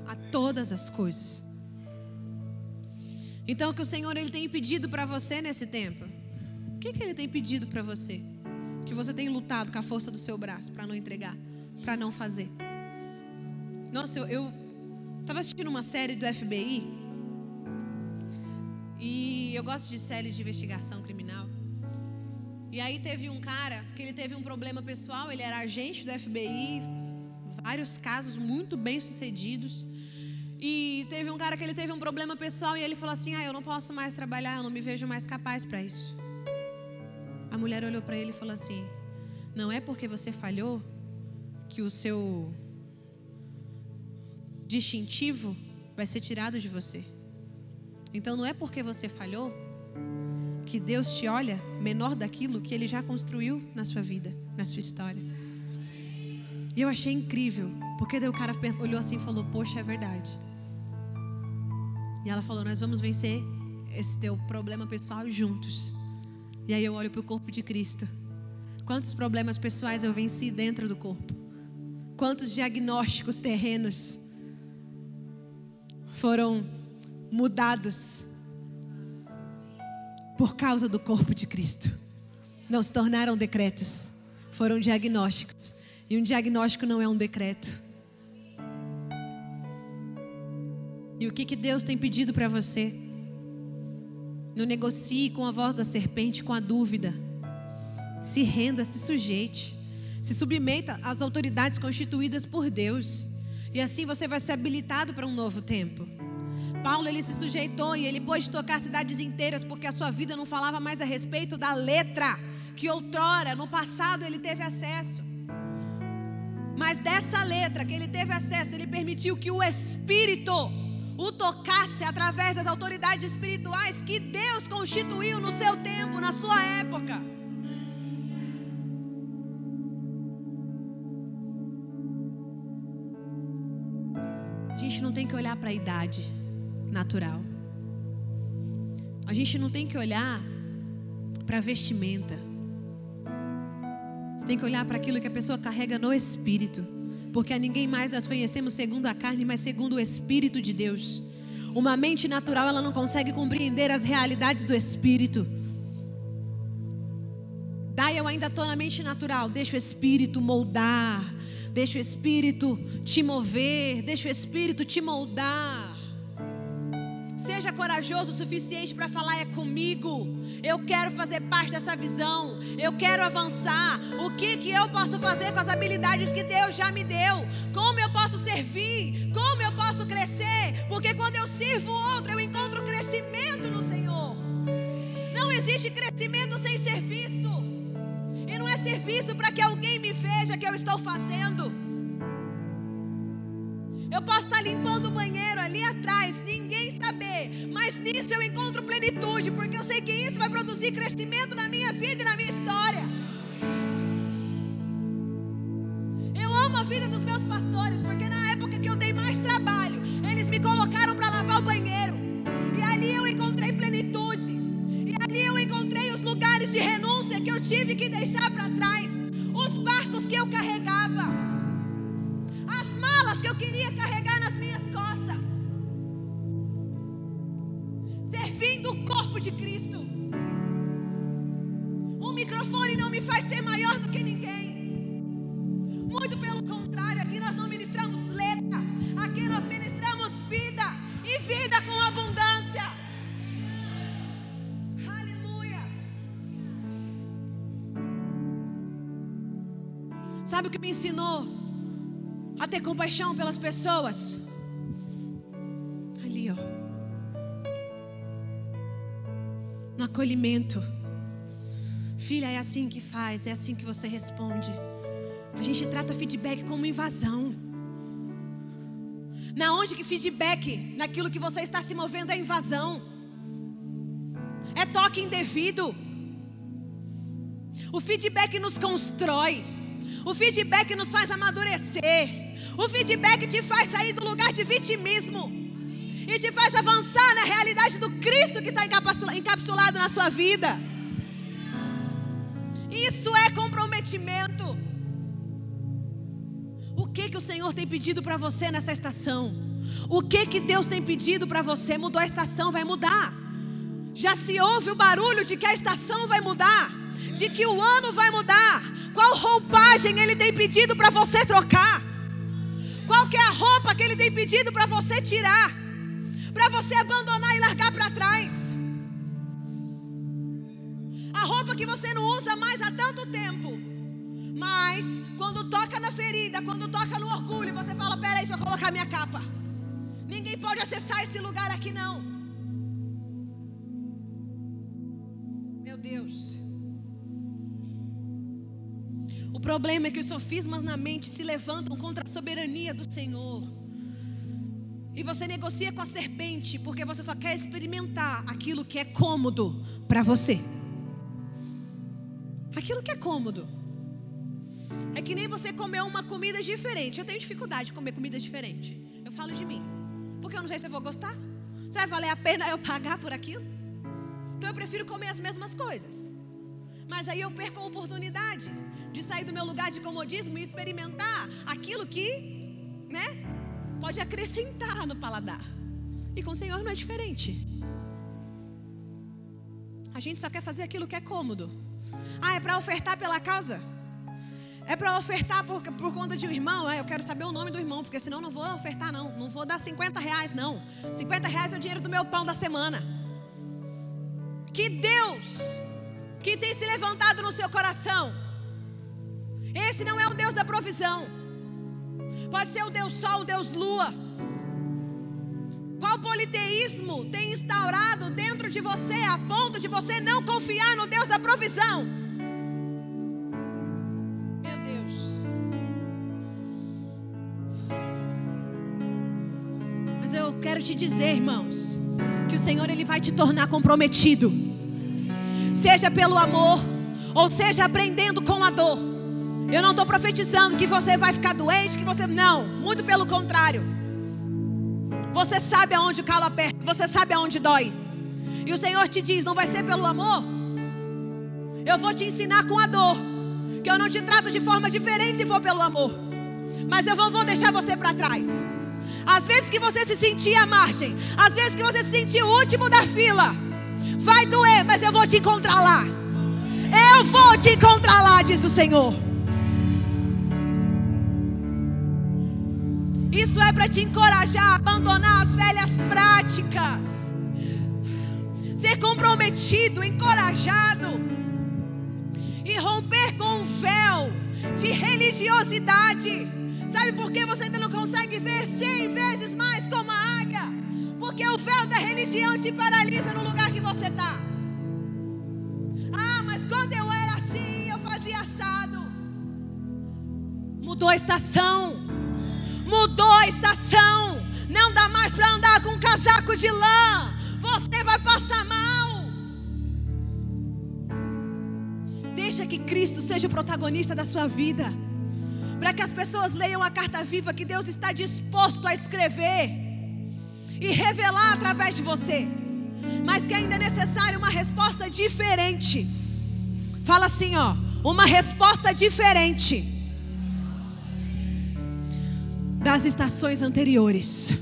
A todas as coisas. Então, o que o Senhor ele tem pedido para você nesse tempo? O que, que ele tem pedido para você? Que você tem lutado com a força do seu braço para não entregar, para não fazer. Nossa, eu estava assistindo uma série do FBI. E eu gosto de série de investigação criminal. E aí teve um cara que ele teve um problema pessoal, ele era agente do FBI, vários casos muito bem sucedidos. E teve um cara que ele teve um problema pessoal e ele falou assim: "Ah, eu não posso mais trabalhar, eu não me vejo mais capaz para isso". A mulher olhou para ele e falou assim: "Não é porque você falhou que o seu distintivo vai ser tirado de você. Então não é porque você falhou que Deus te olha menor daquilo que ele já construiu na sua vida, na sua história. E eu achei incrível, porque daí o cara olhou assim e falou: Poxa, é verdade. E ela falou: Nós vamos vencer esse teu problema pessoal juntos. E aí eu olho para o corpo de Cristo. Quantos problemas pessoais eu venci dentro do corpo? Quantos diagnósticos terrenos foram mudados por causa do corpo de Cristo? Não se tornaram decretos, foram diagnósticos. E um diagnóstico não é um decreto. E o que, que Deus tem pedido para você? Não negocie com a voz da serpente, com a dúvida. Se renda, se sujeite. Se submeta às autoridades constituídas por Deus. E assim você vai ser habilitado para um novo tempo. Paulo ele se sujeitou e ele pôde tocar cidades inteiras porque a sua vida não falava mais a respeito da letra que outrora, no passado, ele teve acesso. Mas dessa letra que ele teve acesso, ele permitiu que o Espírito o tocasse através das autoridades espirituais que Deus constituiu no seu tempo, na sua época. A gente não tem que olhar para a idade natural. a gente não tem que olhar para vestimenta. Você tem que olhar para aquilo que a pessoa carrega no espírito. Porque a ninguém mais nós conhecemos segundo a carne, mas segundo o espírito de Deus. Uma mente natural, ela não consegue compreender as realidades do espírito. Daí eu ainda estou na mente natural. Deixa o espírito moldar. Deixa o espírito te mover. Deixa o espírito te moldar. Seja corajoso o suficiente para falar: é comigo. Eu quero fazer parte dessa visão. Eu quero avançar. O que, que eu posso fazer com as habilidades que Deus já me deu? Como eu posso servir? Como eu posso crescer? Porque quando eu sirvo outro, eu encontro crescimento no Senhor. Não existe crescimento sem serviço. E não é serviço para que alguém me veja que eu estou fazendo. Eu posso estar limpando o banheiro ali atrás, ninguém saber, mas nisso eu encontro plenitude, porque eu sei que isso vai produzir crescimento na minha vida e na minha história. Eu amo a vida dos meus pastores, porque na época que eu dei mais trabalho, eles me colocaram para lavar o banheiro, e ali eu encontrei plenitude, e ali eu encontrei os lugares de renúncia que eu tive que deixar para trás, os barcos que eu carregava que eu queria carregar nas minhas costas. Servindo o corpo de Cristo. O microfone não me faz ser maior do que ninguém. Muito pelo contrário, aqui nós não ministramos letra, aqui nós ministramos vida e vida com abundância. Aleluia. Sabe o que me ensinou? A ter compaixão pelas pessoas. Ali, ó. No acolhimento. Filha, é assim que faz, é assim que você responde. A gente trata feedback como invasão. Na onde que feedback, naquilo que você está se movendo, é invasão. É toque indevido. O feedback nos constrói. O feedback nos faz amadurecer. O feedback te faz sair do lugar de vitimismo e te faz avançar na realidade do Cristo que está encapsulado na sua vida. Isso é comprometimento. O que que o Senhor tem pedido para você nessa estação? O que que Deus tem pedido para você? Mudou a estação, vai mudar. Já se ouve o barulho de que a estação vai mudar, de que o ano vai mudar. Qual roupagem Ele tem pedido para você trocar? Qual que é a roupa que ele tem pedido para você tirar? Para você abandonar e largar para trás? A roupa que você não usa mais há tanto tempo. Mas quando toca na ferida, quando toca no orgulho, você fala: "Peraí, deixa eu colocar minha capa". Ninguém pode acessar esse lugar aqui não. Meu Deus. O problema é que os sofismas na mente se levantam contra a soberania do Senhor. E você negocia com a serpente porque você só quer experimentar aquilo que é cômodo para você. Aquilo que é cômodo. É que nem você comer uma comida diferente. Eu tenho dificuldade de comer comida diferente. Eu falo de mim. Porque eu não sei se eu vou gostar. Se vai valer a pena eu pagar por aquilo. Então eu prefiro comer as mesmas coisas. Mas aí eu perco a oportunidade de sair do meu lugar de comodismo e experimentar aquilo que, né, pode acrescentar no paladar. E com o Senhor não é diferente. A gente só quer fazer aquilo que é cômodo. Ah, é para ofertar pela causa? É para ofertar por, por conta de um irmão? É, eu quero saber o nome do irmão, porque senão não vou ofertar, não. Não vou dar 50 reais, não. 50 reais é o dinheiro do meu pão da semana. Que Deus que tem se levantado no seu coração. Esse não é o Deus da provisão. Pode ser o Deus Sol, o Deus Lua. Qual politeísmo tem instaurado dentro de você a ponto de você não confiar no Deus da provisão? Meu Deus. Mas eu quero te dizer, irmãos, que o Senhor ele vai te tornar comprometido seja pelo amor, ou seja aprendendo com a dor. Eu não estou profetizando que você vai ficar doente, que você. Não, muito pelo contrário. Você sabe aonde o calo aperta, você sabe aonde dói. e o Senhor te diz: não vai ser pelo amor, eu vou te ensinar com a dor, que eu não te trato de forma diferente se for pelo amor, mas eu não vou deixar você para trás. Às vezes que você se sentir à margem, às vezes que você se sentir o último da fila, vai doer, mas eu vou te encontrar lá. Eu vou te encontrar lá, diz o Senhor. Isso é para te encorajar a abandonar as velhas práticas. Ser comprometido, encorajado. E romper com o véu de religiosidade. Sabe por que você ainda não consegue ver cem vezes mais como a? Porque o véu da religião te paralisa no lugar que você está. Ah, mas quando eu era assim, eu fazia assado. Mudou a estação. Mudou a estação. Não dá mais para andar com um casaco de lã. Você vai passar mal. Deixa que Cristo seja o protagonista da sua vida. Para que as pessoas leiam a carta viva que Deus está disposto a escrever e revelar através de você. Mas que ainda é necessária uma resposta diferente. Fala assim, ó, uma resposta diferente das estações anteriores.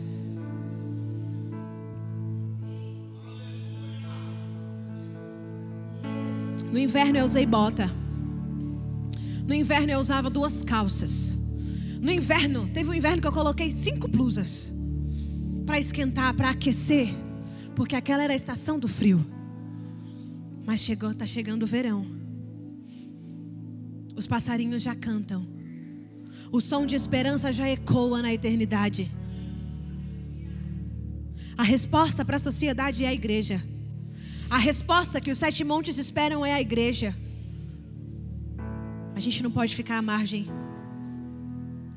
No inverno eu usei bota. No inverno eu usava duas calças. No inverno, teve um inverno que eu coloquei cinco blusas para esquentar, para aquecer, porque aquela era a estação do frio. Mas chegou, tá chegando o verão. Os passarinhos já cantam. O som de esperança já ecoa na eternidade. A resposta para a sociedade é a igreja. A resposta que os sete montes esperam é a igreja. A gente não pode ficar à margem.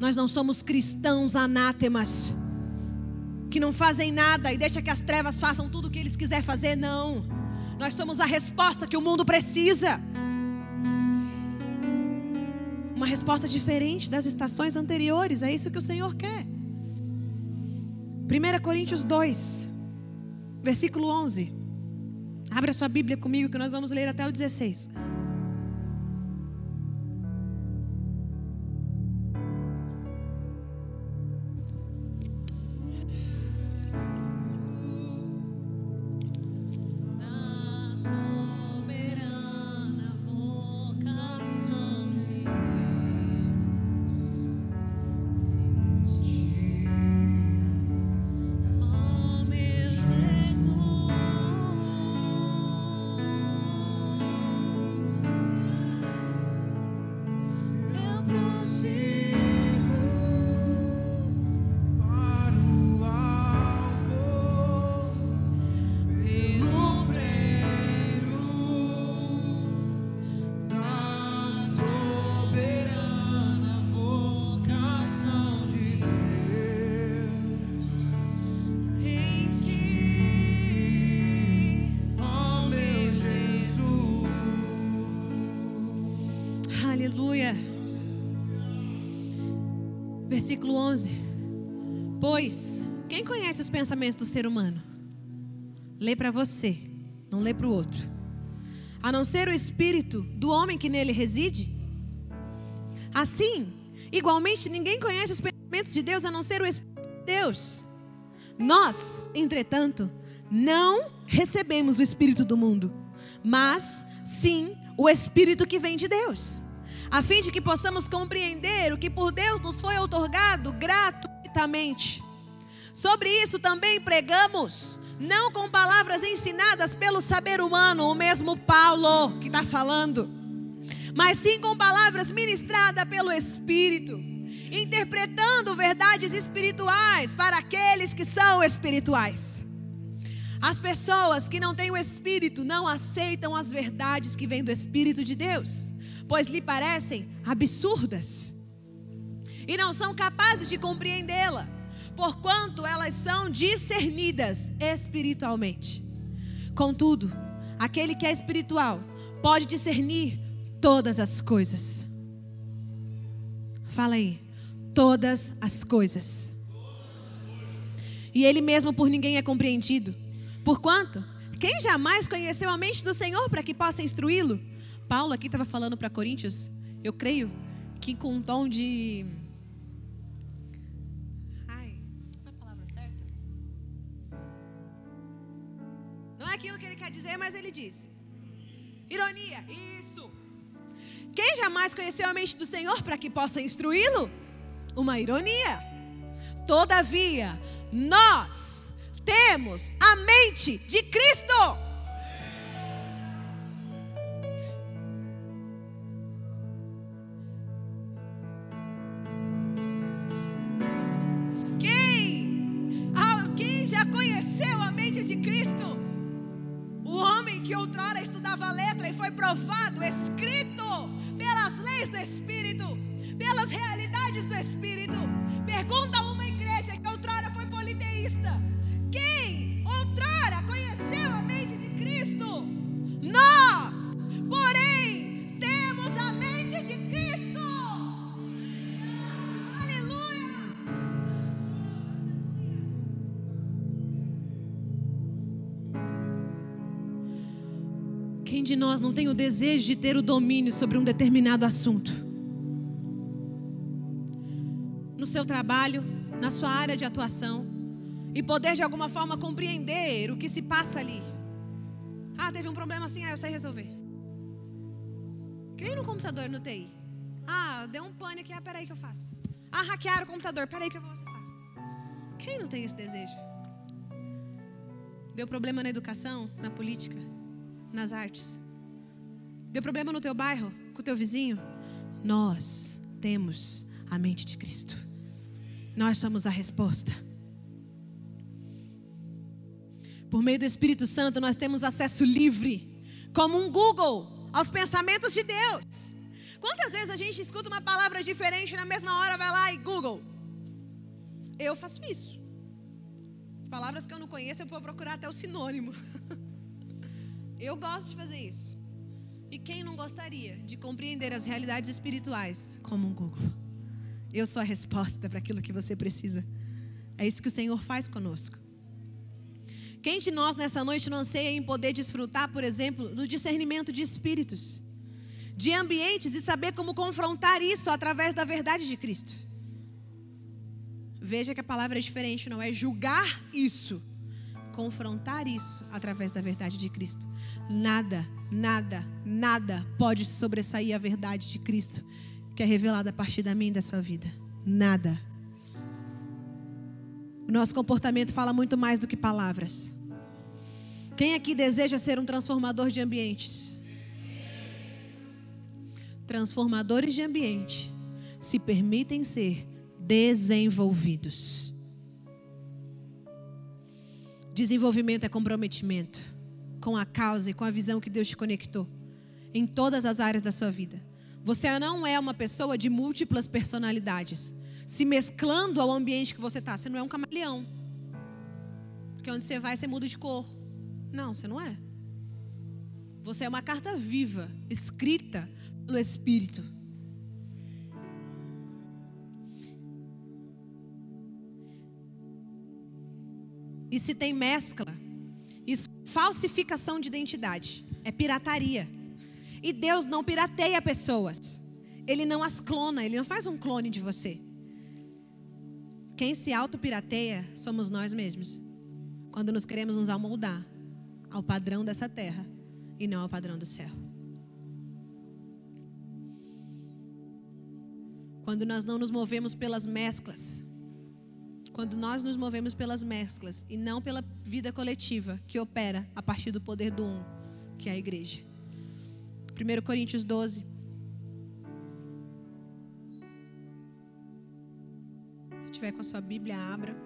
Nós não somos cristãos anátemas que não fazem nada e deixa que as trevas façam tudo o que eles quiserem fazer, não. Nós somos a resposta que o mundo precisa. Uma resposta diferente das estações anteriores, é isso que o Senhor quer. 1 Coríntios 2, versículo 11. Abra sua Bíblia comigo que nós vamos ler até o 16. Versículo 11. Pois, quem conhece os pensamentos do ser humano? Lê para você, não lê para o outro. A não ser o espírito do homem que nele reside? Assim, igualmente, ninguém conhece os pensamentos de Deus a não ser o Espírito de Deus. Nós, entretanto, não recebemos o Espírito do mundo, mas sim o Espírito que vem de Deus a fim de que possamos compreender o que por Deus nos foi otorgado gratuitamente. Sobre isso também pregamos, não com palavras ensinadas pelo saber humano, o mesmo Paulo que está falando, mas sim com palavras ministradas pelo Espírito, interpretando verdades espirituais para aqueles que são espirituais. As pessoas que não têm o Espírito não aceitam as verdades que vêm do Espírito de Deus pois lhe parecem absurdas e não são capazes de compreendê-la, porquanto elas são discernidas espiritualmente. Contudo, aquele que é espiritual pode discernir todas as coisas. Fala aí, todas as coisas. E ele mesmo por ninguém é compreendido. Porquanto Quem jamais conheceu a mente do Senhor para que possa instruí-lo? Paulo aqui estava falando para Coríntios, eu creio que com um tom de. Ai, qual é a palavra certa? Não é aquilo que ele quer dizer, mas ele disse. Ironia, isso. Quem jamais conheceu a mente do Senhor para que possa instruí-lo? Uma ironia. Todavia, nós temos a mente de Cristo. Quem de nós não tem o desejo de ter o domínio sobre um determinado assunto? No seu trabalho, na sua área de atuação, e poder de alguma forma compreender o que se passa ali. Ah, teve um problema assim, ah, eu sei resolver. Crie no computador no TI. Ah, deu um pane aqui, ah, peraí que eu faço. Ah, hackearam o computador, peraí que eu vou acessar. Quem não tem esse desejo? Deu problema na educação, na política, nas artes. Deu problema no teu bairro, com o teu vizinho? Nós temos a mente de Cristo. Nós somos a resposta. Por meio do Espírito Santo, nós temos acesso livre, como um Google, aos pensamentos de Deus. Quantas vezes a gente escuta uma palavra diferente na mesma hora, vai lá e Google? Eu faço isso. As palavras que eu não conheço, eu vou procurar até o sinônimo. Eu gosto de fazer isso. E quem não gostaria de compreender as realidades espirituais como um Google? Eu sou a resposta para aquilo que você precisa. É isso que o Senhor faz conosco. Quem de nós nessa noite não anseia em poder desfrutar, por exemplo, do discernimento de espíritos, de ambientes e saber como confrontar isso através da verdade de Cristo? Veja que a palavra é diferente, não é julgar isso, confrontar isso através da verdade de Cristo. Nada, nada, nada pode sobressair a verdade de Cristo que é revelada a partir da minha e da sua vida. Nada. O nosso comportamento fala muito mais do que palavras. Quem aqui deseja ser um transformador de ambientes? Transformadores de ambiente se permitem ser desenvolvidos. Desenvolvimento é comprometimento com a causa e com a visão que Deus te conectou em todas as áreas da sua vida. Você não é uma pessoa de múltiplas personalidades, se mesclando ao ambiente que você está. Você não é um camaleão. Porque onde você vai, você muda de cor. Não, você não é. Você é uma carta viva, escrita pelo Espírito. E se tem mescla, isso é falsificação de identidade, é pirataria. E Deus não pirateia pessoas. Ele não as clona, ele não faz um clone de você. Quem se autopirateia somos nós mesmos. Quando nos queremos nos amoldar ao padrão dessa terra e não ao padrão do céu. Quando nós não nos movemos pelas mesclas, quando nós nos movemos pelas mesclas e não pela vida coletiva que opera a partir do poder do um, que é a igreja. 1 Coríntios 12. Se tiver com a sua Bíblia, abra.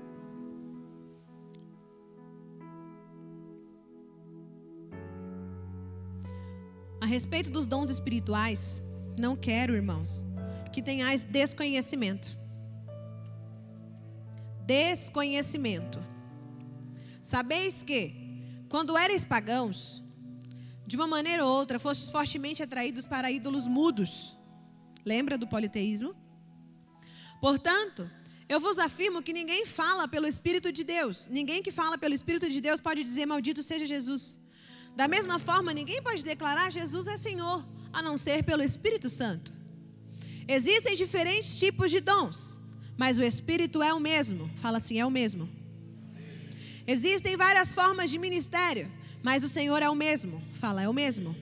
A respeito dos dons espirituais, não quero, irmãos, que tenhais desconhecimento. Desconhecimento. Sabeis que, quando eres pagãos, de uma maneira ou outra, fostes fortemente atraídos para ídolos mudos. Lembra do politeísmo? Portanto, eu vos afirmo que ninguém fala pelo Espírito de Deus. Ninguém que fala pelo Espírito de Deus pode dizer: Maldito seja Jesus. Da mesma forma, ninguém pode declarar Jesus é Senhor, a não ser pelo Espírito Santo. Existem diferentes tipos de dons, mas o Espírito é o mesmo. Fala assim: é o mesmo. Existem várias formas de ministério, mas o Senhor é o mesmo. Fala, é o mesmo.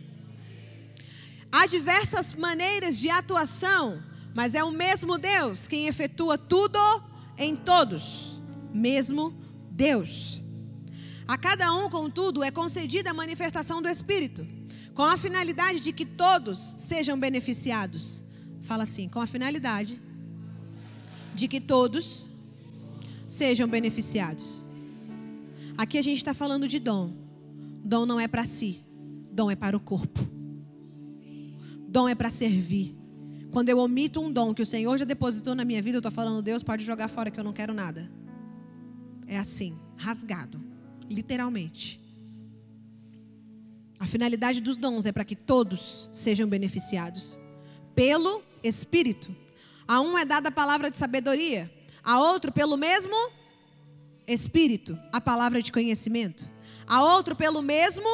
Há diversas maneiras de atuação, mas é o mesmo Deus quem efetua tudo em todos. Mesmo Deus. A cada um, contudo, é concedida a manifestação do Espírito, com a finalidade de que todos sejam beneficiados. Fala assim, com a finalidade de que todos sejam beneficiados. Aqui a gente está falando de dom. Dom não é para si, dom é para o corpo. Dom é para servir. Quando eu omito um dom que o Senhor já depositou na minha vida, eu estou falando, Deus pode jogar fora que eu não quero nada. É assim, rasgado, literalmente. A finalidade dos dons é para que todos sejam beneficiados pelo Espírito. A um é dada a palavra de sabedoria, a outro pelo mesmo Espírito, a palavra de conhecimento. A outro pelo mesmo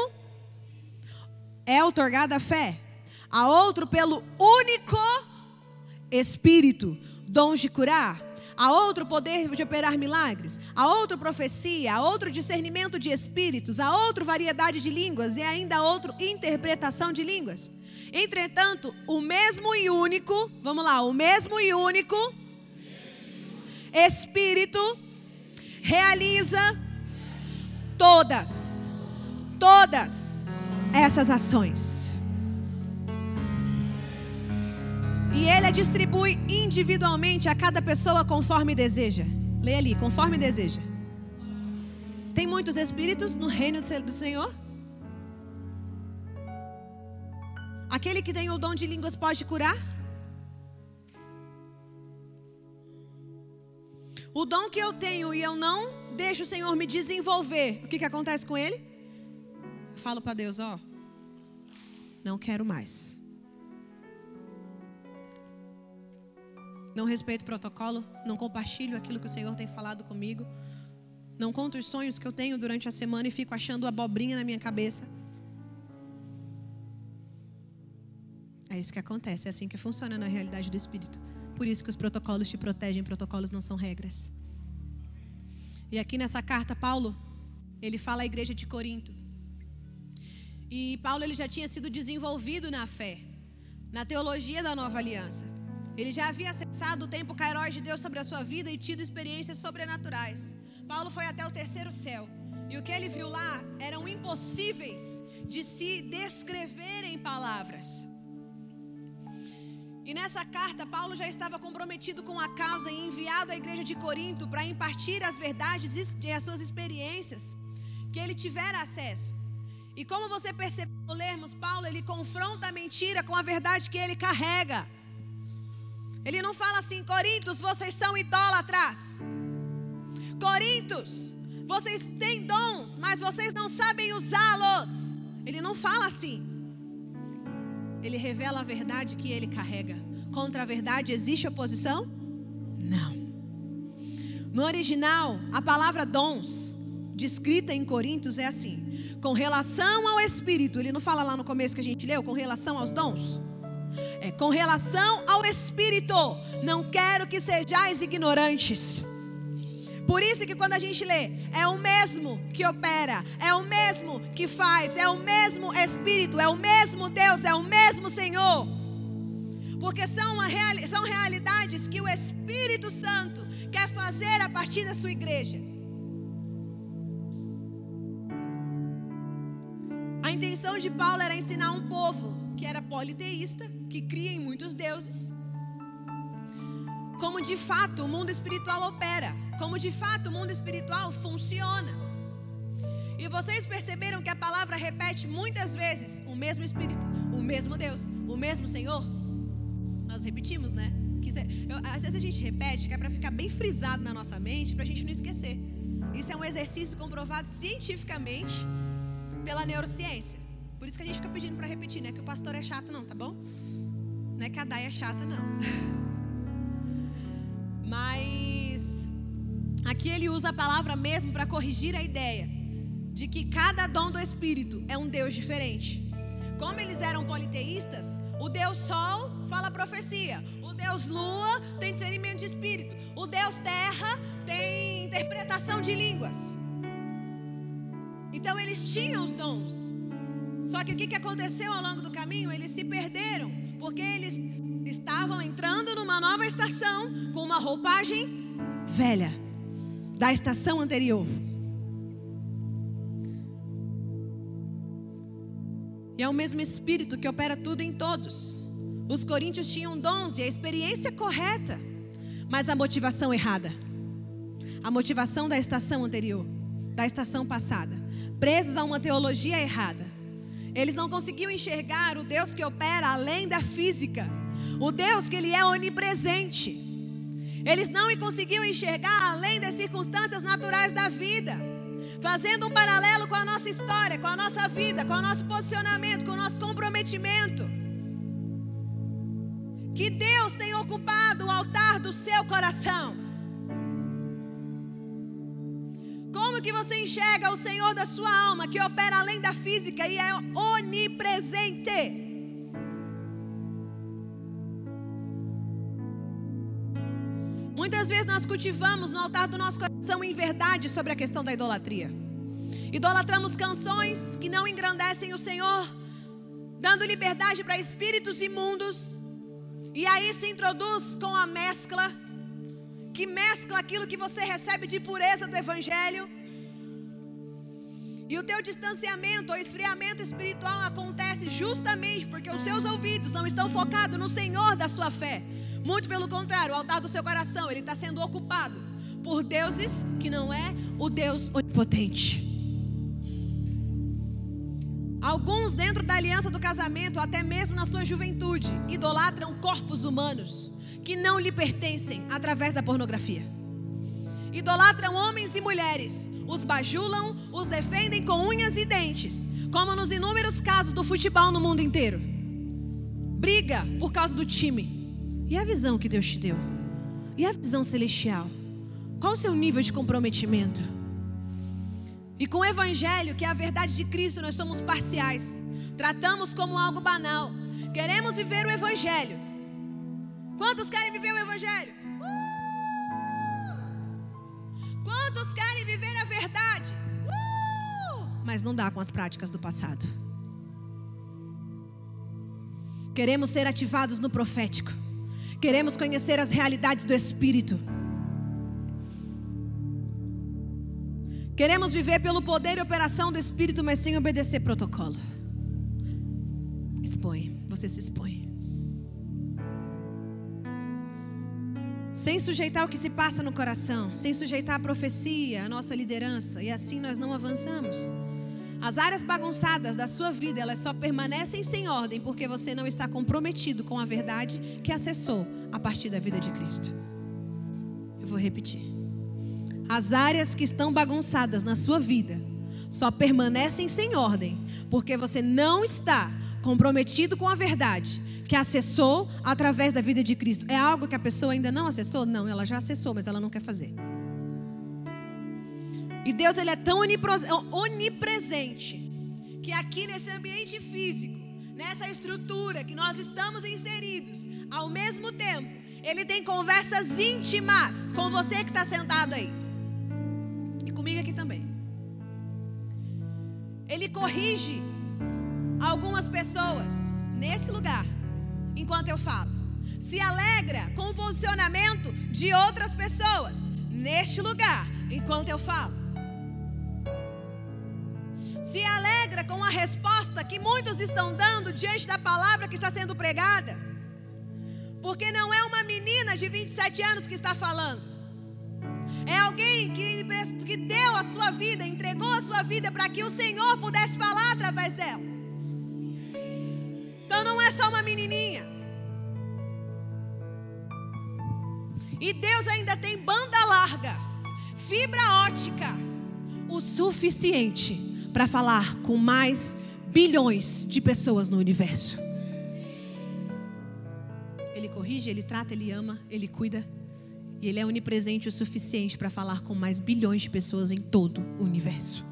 é otorgada a fé. A outro pelo único Espírito, dons de curar, a outro poder de operar milagres, a outro profecia, a outro discernimento de espíritos, a outro variedade de línguas e ainda a outro interpretação de línguas. Entretanto, o mesmo e único, vamos lá, o mesmo e único Espírito realiza todas, todas essas ações. E ele a distribui individualmente a cada pessoa conforme deseja. Leia ali, conforme deseja. Tem muitos espíritos no reino do Senhor? Aquele que tem o dom de línguas pode curar? O dom que eu tenho e eu não deixo o Senhor me desenvolver, o que, que acontece com ele? Eu falo para Deus: Ó, não quero mais. não respeito o protocolo, não compartilho aquilo que o Senhor tem falado comigo, não conto os sonhos que eu tenho durante a semana e fico achando abobrinha na minha cabeça. É isso que acontece, é assim que funciona na realidade do Espírito. Por isso que os protocolos te protegem, protocolos não são regras. E aqui nessa carta, Paulo, ele fala à igreja de Corinto. E Paulo ele já tinha sido desenvolvido na fé, na teologia da nova aliança. Ele já havia acessado o tempo Kairos de Deus sobre a sua vida e tido experiências sobrenaturais. Paulo foi até o terceiro céu. E o que ele viu lá eram impossíveis de se descrever em palavras. E nessa carta, Paulo já estava comprometido com a causa e enviado à igreja de Corinto para impartir as verdades e as suas experiências que ele tivera acesso. E como você percebeu lermos, Paulo ele confronta a mentira com a verdade que ele carrega. Ele não fala assim, Corintos, vocês são idólatras. Corintos, vocês têm dons, mas vocês não sabem usá-los. Ele não fala assim. Ele revela a verdade que ele carrega. Contra a verdade existe oposição? Não. No original, a palavra dons, descrita em Coríntios, é assim: com relação ao Espírito, ele não fala lá no começo que a gente leu, com relação aos dons? É, com relação ao Espírito, não quero que sejais ignorantes. Por isso que quando a gente lê, é o mesmo que opera, é o mesmo que faz, é o mesmo Espírito, é o mesmo Deus, é o mesmo Senhor. Porque são, reali são realidades que o Espírito Santo quer fazer a partir da sua igreja. A intenção de Paulo era ensinar um povo que era politeísta, que cria em muitos deuses. Como de fato o mundo espiritual opera, como de fato o mundo espiritual funciona. E vocês perceberam que a palavra repete muitas vezes o mesmo Espírito, o mesmo Deus, o mesmo Senhor? Nós repetimos, né? Às vezes a gente repete que é para ficar bem frisado na nossa mente, para a gente não esquecer. Isso é um exercício comprovado cientificamente pela neurociência. Por isso que a gente fica pedindo para repetir, não é que o pastor é chato, não, tá bom? Não é que a Dai é chata, não. Mas aqui ele usa a palavra mesmo para corrigir a ideia de que cada dom do Espírito é um Deus diferente. Como eles eram politeístas, o Deus Sol fala profecia, o Deus Lua tem discernimento de espírito, o Deus Terra tem interpretação de línguas. Então eles tinham os dons. Só que o que aconteceu ao longo do caminho? Eles se perderam, porque eles estavam entrando numa nova estação com uma roupagem velha da estação anterior. E é o mesmo Espírito que opera tudo em todos. Os coríntios tinham dons e a experiência correta, mas a motivação errada. A motivação da estação anterior, da estação passada. Presos a uma teologia errada. Eles não conseguiam enxergar o Deus que opera além da física. O Deus que ele é onipresente. Eles não conseguiam enxergar além das circunstâncias naturais da vida fazendo um paralelo com a nossa história, com a nossa vida, com o nosso posicionamento, com o nosso comprometimento. Que Deus tem ocupado o altar do seu coração. Como que você enxerga o Senhor da sua alma, que opera além da física e é onipresente? Muitas vezes nós cultivamos no altar do nosso coração em verdade sobre a questão da idolatria. Idolatramos canções que não engrandecem o Senhor, dando liberdade para espíritos imundos. E aí se introduz com a mescla, que mescla aquilo que você recebe de pureza do Evangelho. E o teu distanciamento ou esfriamento espiritual acontece justamente porque os seus ouvidos não estão focados no Senhor da sua fé, muito pelo contrário, o altar do seu coração, ele está sendo ocupado por deuses que não é o Deus onipotente. Alguns dentro da aliança do casamento, até mesmo na sua juventude, idolatram corpos humanos que não lhe pertencem através da pornografia. Idolatram homens e mulheres, os bajulam, os defendem com unhas e dentes, como nos inúmeros casos do futebol no mundo inteiro. Briga por causa do time. E a visão que Deus te deu? E a visão celestial? Qual o seu nível de comprometimento? E com o Evangelho, que é a verdade de Cristo, nós somos parciais. Tratamos como algo banal. Queremos viver o Evangelho. Quantos querem viver o Evangelho? Mas não dá com as práticas do passado. Queremos ser ativados no profético. Queremos conhecer as realidades do Espírito. Queremos viver pelo poder e operação do Espírito, mas sem obedecer protocolo. Expõe, você se expõe. Sem sujeitar o que se passa no coração, sem sujeitar a profecia, a nossa liderança, e assim nós não avançamos. As áreas bagunçadas da sua vida, elas só permanecem sem ordem porque você não está comprometido com a verdade que acessou a partir da vida de Cristo. Eu vou repetir. As áreas que estão bagunçadas na sua vida só permanecem sem ordem porque você não está comprometido com a verdade que acessou através da vida de Cristo. É algo que a pessoa ainda não acessou? Não, ela já acessou, mas ela não quer fazer. E Deus ele é tão onipresente que aqui nesse ambiente físico, nessa estrutura que nós estamos inseridos, ao mesmo tempo, ele tem conversas íntimas com você que está sentado aí. E comigo aqui também. Ele corrige algumas pessoas nesse lugar, enquanto eu falo. Se alegra com o posicionamento de outras pessoas neste lugar, enquanto eu falo se alegra com a resposta que muitos estão dando diante da palavra que está sendo pregada. Porque não é uma menina de 27 anos que está falando. É alguém que, que deu a sua vida, entregou a sua vida para que o Senhor pudesse falar através dela. Então não é só uma menininha. E Deus ainda tem banda larga, fibra ótica, o suficiente para falar com mais bilhões de pessoas no universo. Ele corrige, ele trata, ele ama, ele cuida. E ele é onipresente o suficiente para falar com mais bilhões de pessoas em todo o universo.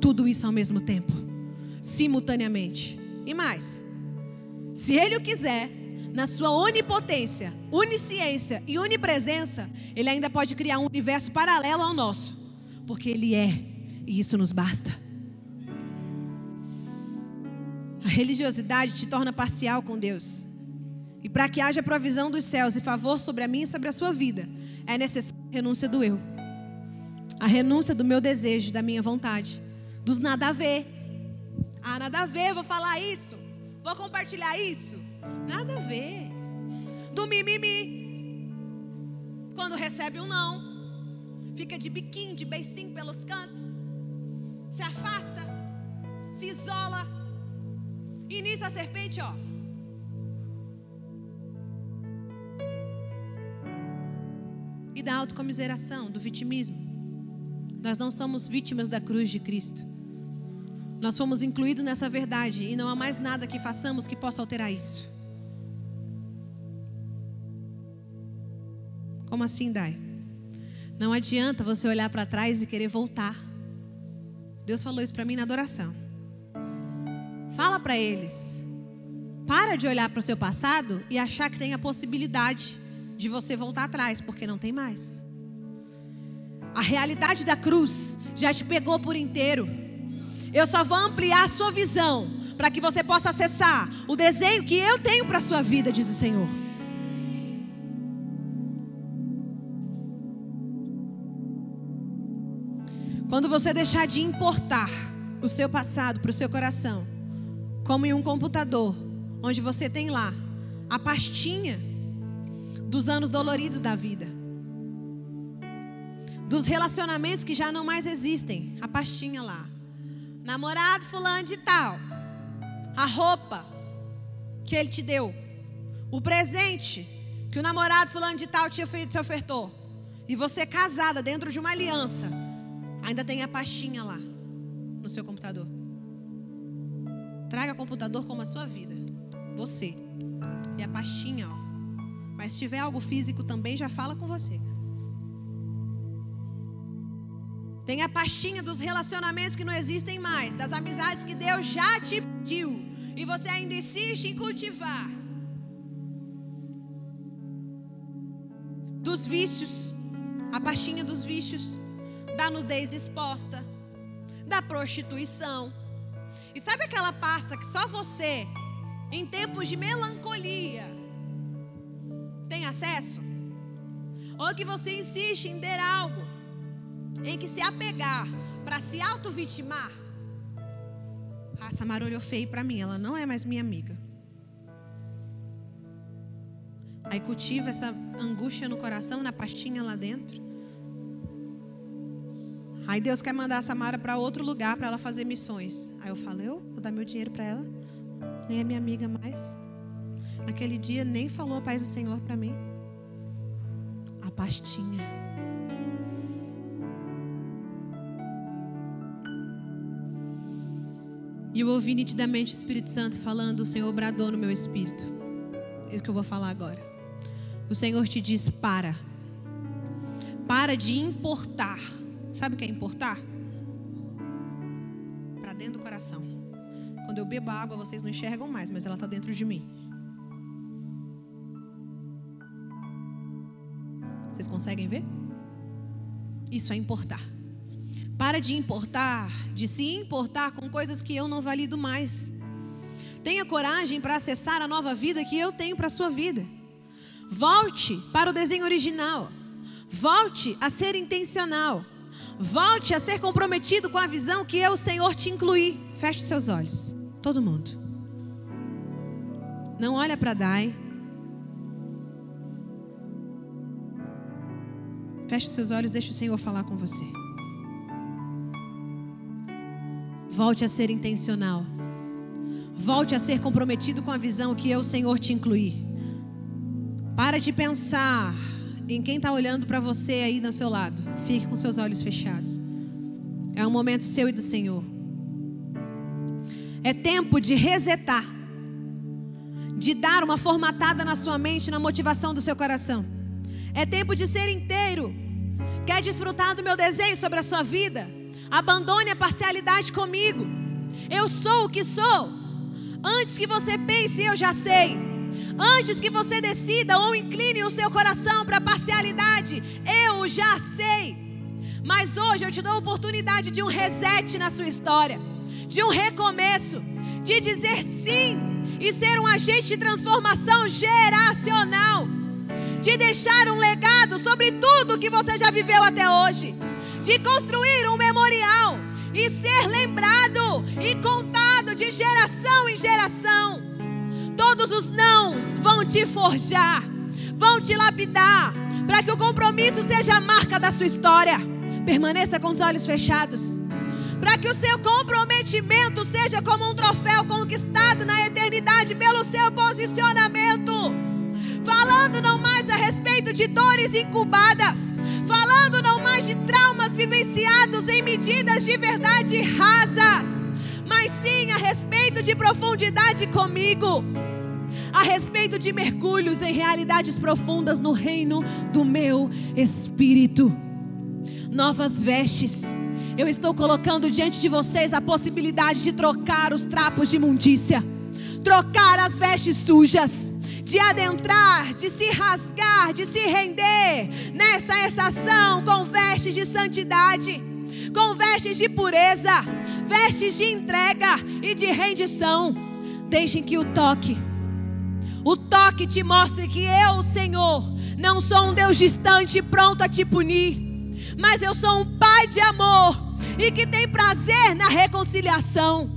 tudo isso ao mesmo tempo, simultaneamente. E mais, se Ele o quiser, na sua onipotência, onisciência e onipresença, Ele ainda pode criar um universo paralelo ao nosso, porque Ele é, e isso nos basta. A religiosidade te torna parcial com Deus. E para que haja provisão dos céus e favor sobre a mim e sobre a sua vida, é necessária a renúncia do eu. A renúncia do meu desejo, da minha vontade, dos nada a ver. Ah, nada a ver, vou falar isso, vou compartilhar isso. Nada a ver. Do mimimi. Quando recebe um não, fica de biquinho, de beicinho pelos cantos, se afasta, se isola. E nisso a serpente, ó. E da autocomiseração, do vitimismo. Nós não somos vítimas da cruz de Cristo. Nós fomos incluídos nessa verdade e não há mais nada que façamos que possa alterar isso. Como assim, Dai? Não adianta você olhar para trás e querer voltar. Deus falou isso para mim na adoração. Fala para eles. Para de olhar para o seu passado e achar que tem a possibilidade de você voltar atrás, porque não tem mais. A realidade da cruz já te pegou por inteiro. Eu só vou ampliar a sua visão para que você possa acessar o desenho que eu tenho para a sua vida, diz o Senhor. Quando você deixar de importar o seu passado para o seu coração, como em um computador, onde você tem lá a pastinha dos anos doloridos da vida, dos relacionamentos que já não mais existem, a pastinha lá, namorado fulano de tal, a roupa que ele te deu, o presente que o namorado fulano de tal te ofertou, e você casada dentro de uma aliança, ainda tem a pastinha lá no seu computador. Traga o computador como a sua vida. Você. E a pastinha, ó. Mas se tiver algo físico também, já fala com você. Tem a pastinha dos relacionamentos que não existem mais, das amizades que Deus já te pediu e você ainda insiste em cultivar. Dos vícios, a pastinha dos vícios, da nudez exposta, da prostituição. E sabe aquela pasta que só você, em tempos de melancolia, tem acesso? Ou que você insiste em ter algo em que se apegar para se auto-vitimar? Ah, Samara olhou feio para mim, ela não é mais minha amiga. Aí cultiva essa angústia no coração, na pastinha lá dentro. Aí Deus quer mandar a Samara para outro lugar para ela fazer missões. Aí eu falo, eu vou dar meu dinheiro para ela. Nem é minha amiga mais. Naquele dia nem falou a paz do Senhor para mim. A pastinha. E eu ouvi nitidamente o Espírito Santo falando, o Senhor bradou no meu espírito. É isso que eu vou falar agora. O Senhor te diz: para. Para de importar Sabe o que é importar? Para dentro do coração. Quando eu bebo água, vocês não enxergam mais, mas ela está dentro de mim. Vocês conseguem ver? Isso é importar. Para de importar, de se importar com coisas que eu não valido mais. Tenha coragem para acessar a nova vida que eu tenho para a sua vida. Volte para o desenho original. Volte a ser intencional. Volte a ser comprometido com a visão que eu, Senhor, te incluí. Feche seus olhos. Todo mundo. Não olha para Dai. Feche seus olhos, deixa o Senhor falar com você. Volte a ser intencional. Volte a ser comprometido com a visão que eu, Senhor, te incluí. Para de pensar em quem está olhando para você aí do seu lado. Fique com seus olhos fechados. É um momento seu e do Senhor. É tempo de resetar, de dar uma formatada na sua mente, na motivação do seu coração. É tempo de ser inteiro. Quer desfrutar do meu desenho sobre a sua vida? Abandone a parcialidade comigo. Eu sou o que sou. Antes que você pense, eu já sei. Antes que você decida ou incline o seu coração para parcialidade, eu já sei. Mas hoje eu te dou a oportunidade de um reset na sua história, de um recomeço, de dizer sim e ser um agente de transformação geracional, de deixar um legado sobre tudo que você já viveu até hoje, de construir um memorial e ser lembrado e contado de geração em geração. Todos os nãos vão te forjar, vão te lapidar, para que o compromisso seja a marca da sua história. Permaneça com os olhos fechados. Para que o seu comprometimento seja como um troféu conquistado na eternidade pelo seu posicionamento. Falando não mais a respeito de dores incubadas, falando não mais de traumas vivenciados em medidas de verdade rasas, mas sim a respeito de profundidade comigo, a respeito de mergulhos em realidades profundas no reino do meu espírito. Novas vestes. Eu estou colocando diante de vocês a possibilidade de trocar os trapos de imundícia, trocar as vestes sujas de adentrar, de se rasgar, de se render nessa estação com vestes de santidade, com vestes de pureza, vestes de entrega e de rendição. Deixem que o toque, o toque te mostre que eu, Senhor, não sou um Deus distante pronto a te punir, mas eu sou um Pai de amor e que tem prazer na reconciliação.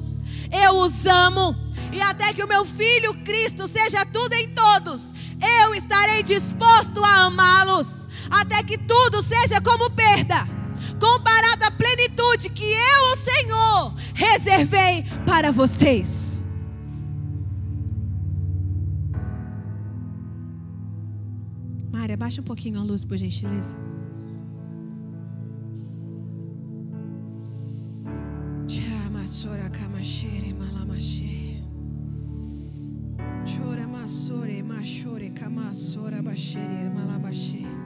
Eu os amo e até que o meu filho Cristo seja tudo em todos, eu estarei disposto a amá-los, até que tudo seja como perda, comparado à plenitude que eu, o Senhor, reservei para vocês. Mária, baixa um pouquinho a luz, por gentileza. Chora masore, machore, kamasora, bachere, malabache.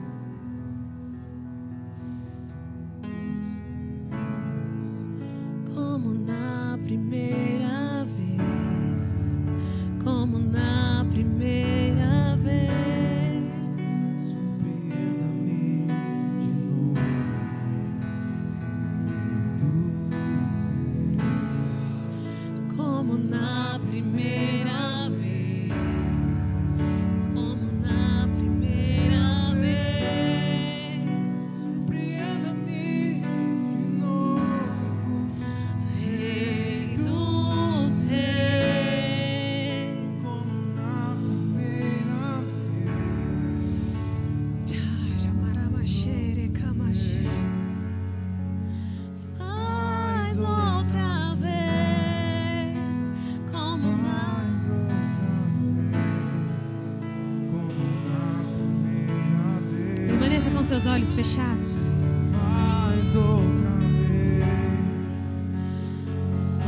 Olhos fechados. Faz outra vez,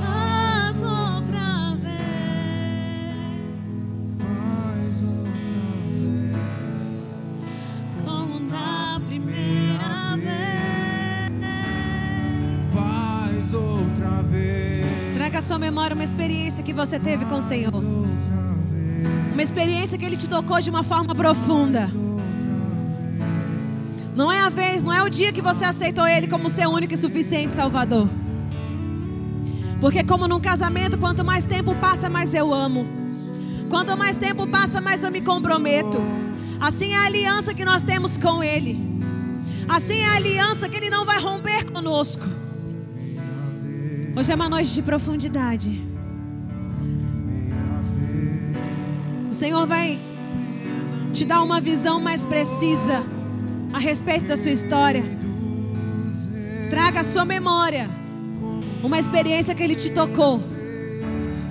Faz outra vez, faz outra vez, como na primeira vez. faz outra vez. Traga à sua memória uma experiência que você teve com o Senhor. Uma experiência que Ele te tocou de uma forma profunda. Não é a vez, não é o dia que você aceitou Ele como seu único e suficiente Salvador. Porque, como num casamento, quanto mais tempo passa, mais eu amo. Quanto mais tempo passa, mais eu me comprometo. Assim é a aliança que nós temos com Ele. Assim é a aliança que Ele não vai romper conosco. Hoje é uma noite de profundidade. O Senhor vai te dar uma visão mais precisa a respeito da sua história. Traga à sua memória uma experiência que Ele te tocou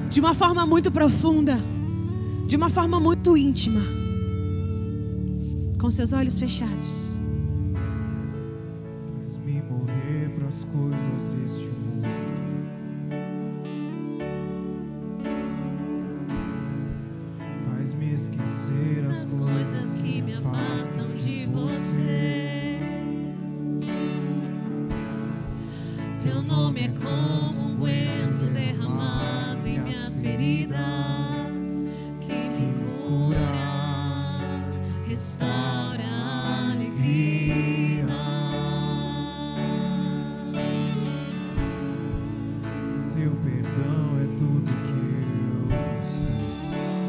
de uma forma muito profunda, de uma forma muito íntima, com seus olhos fechados. Faz-me morrer pras coisas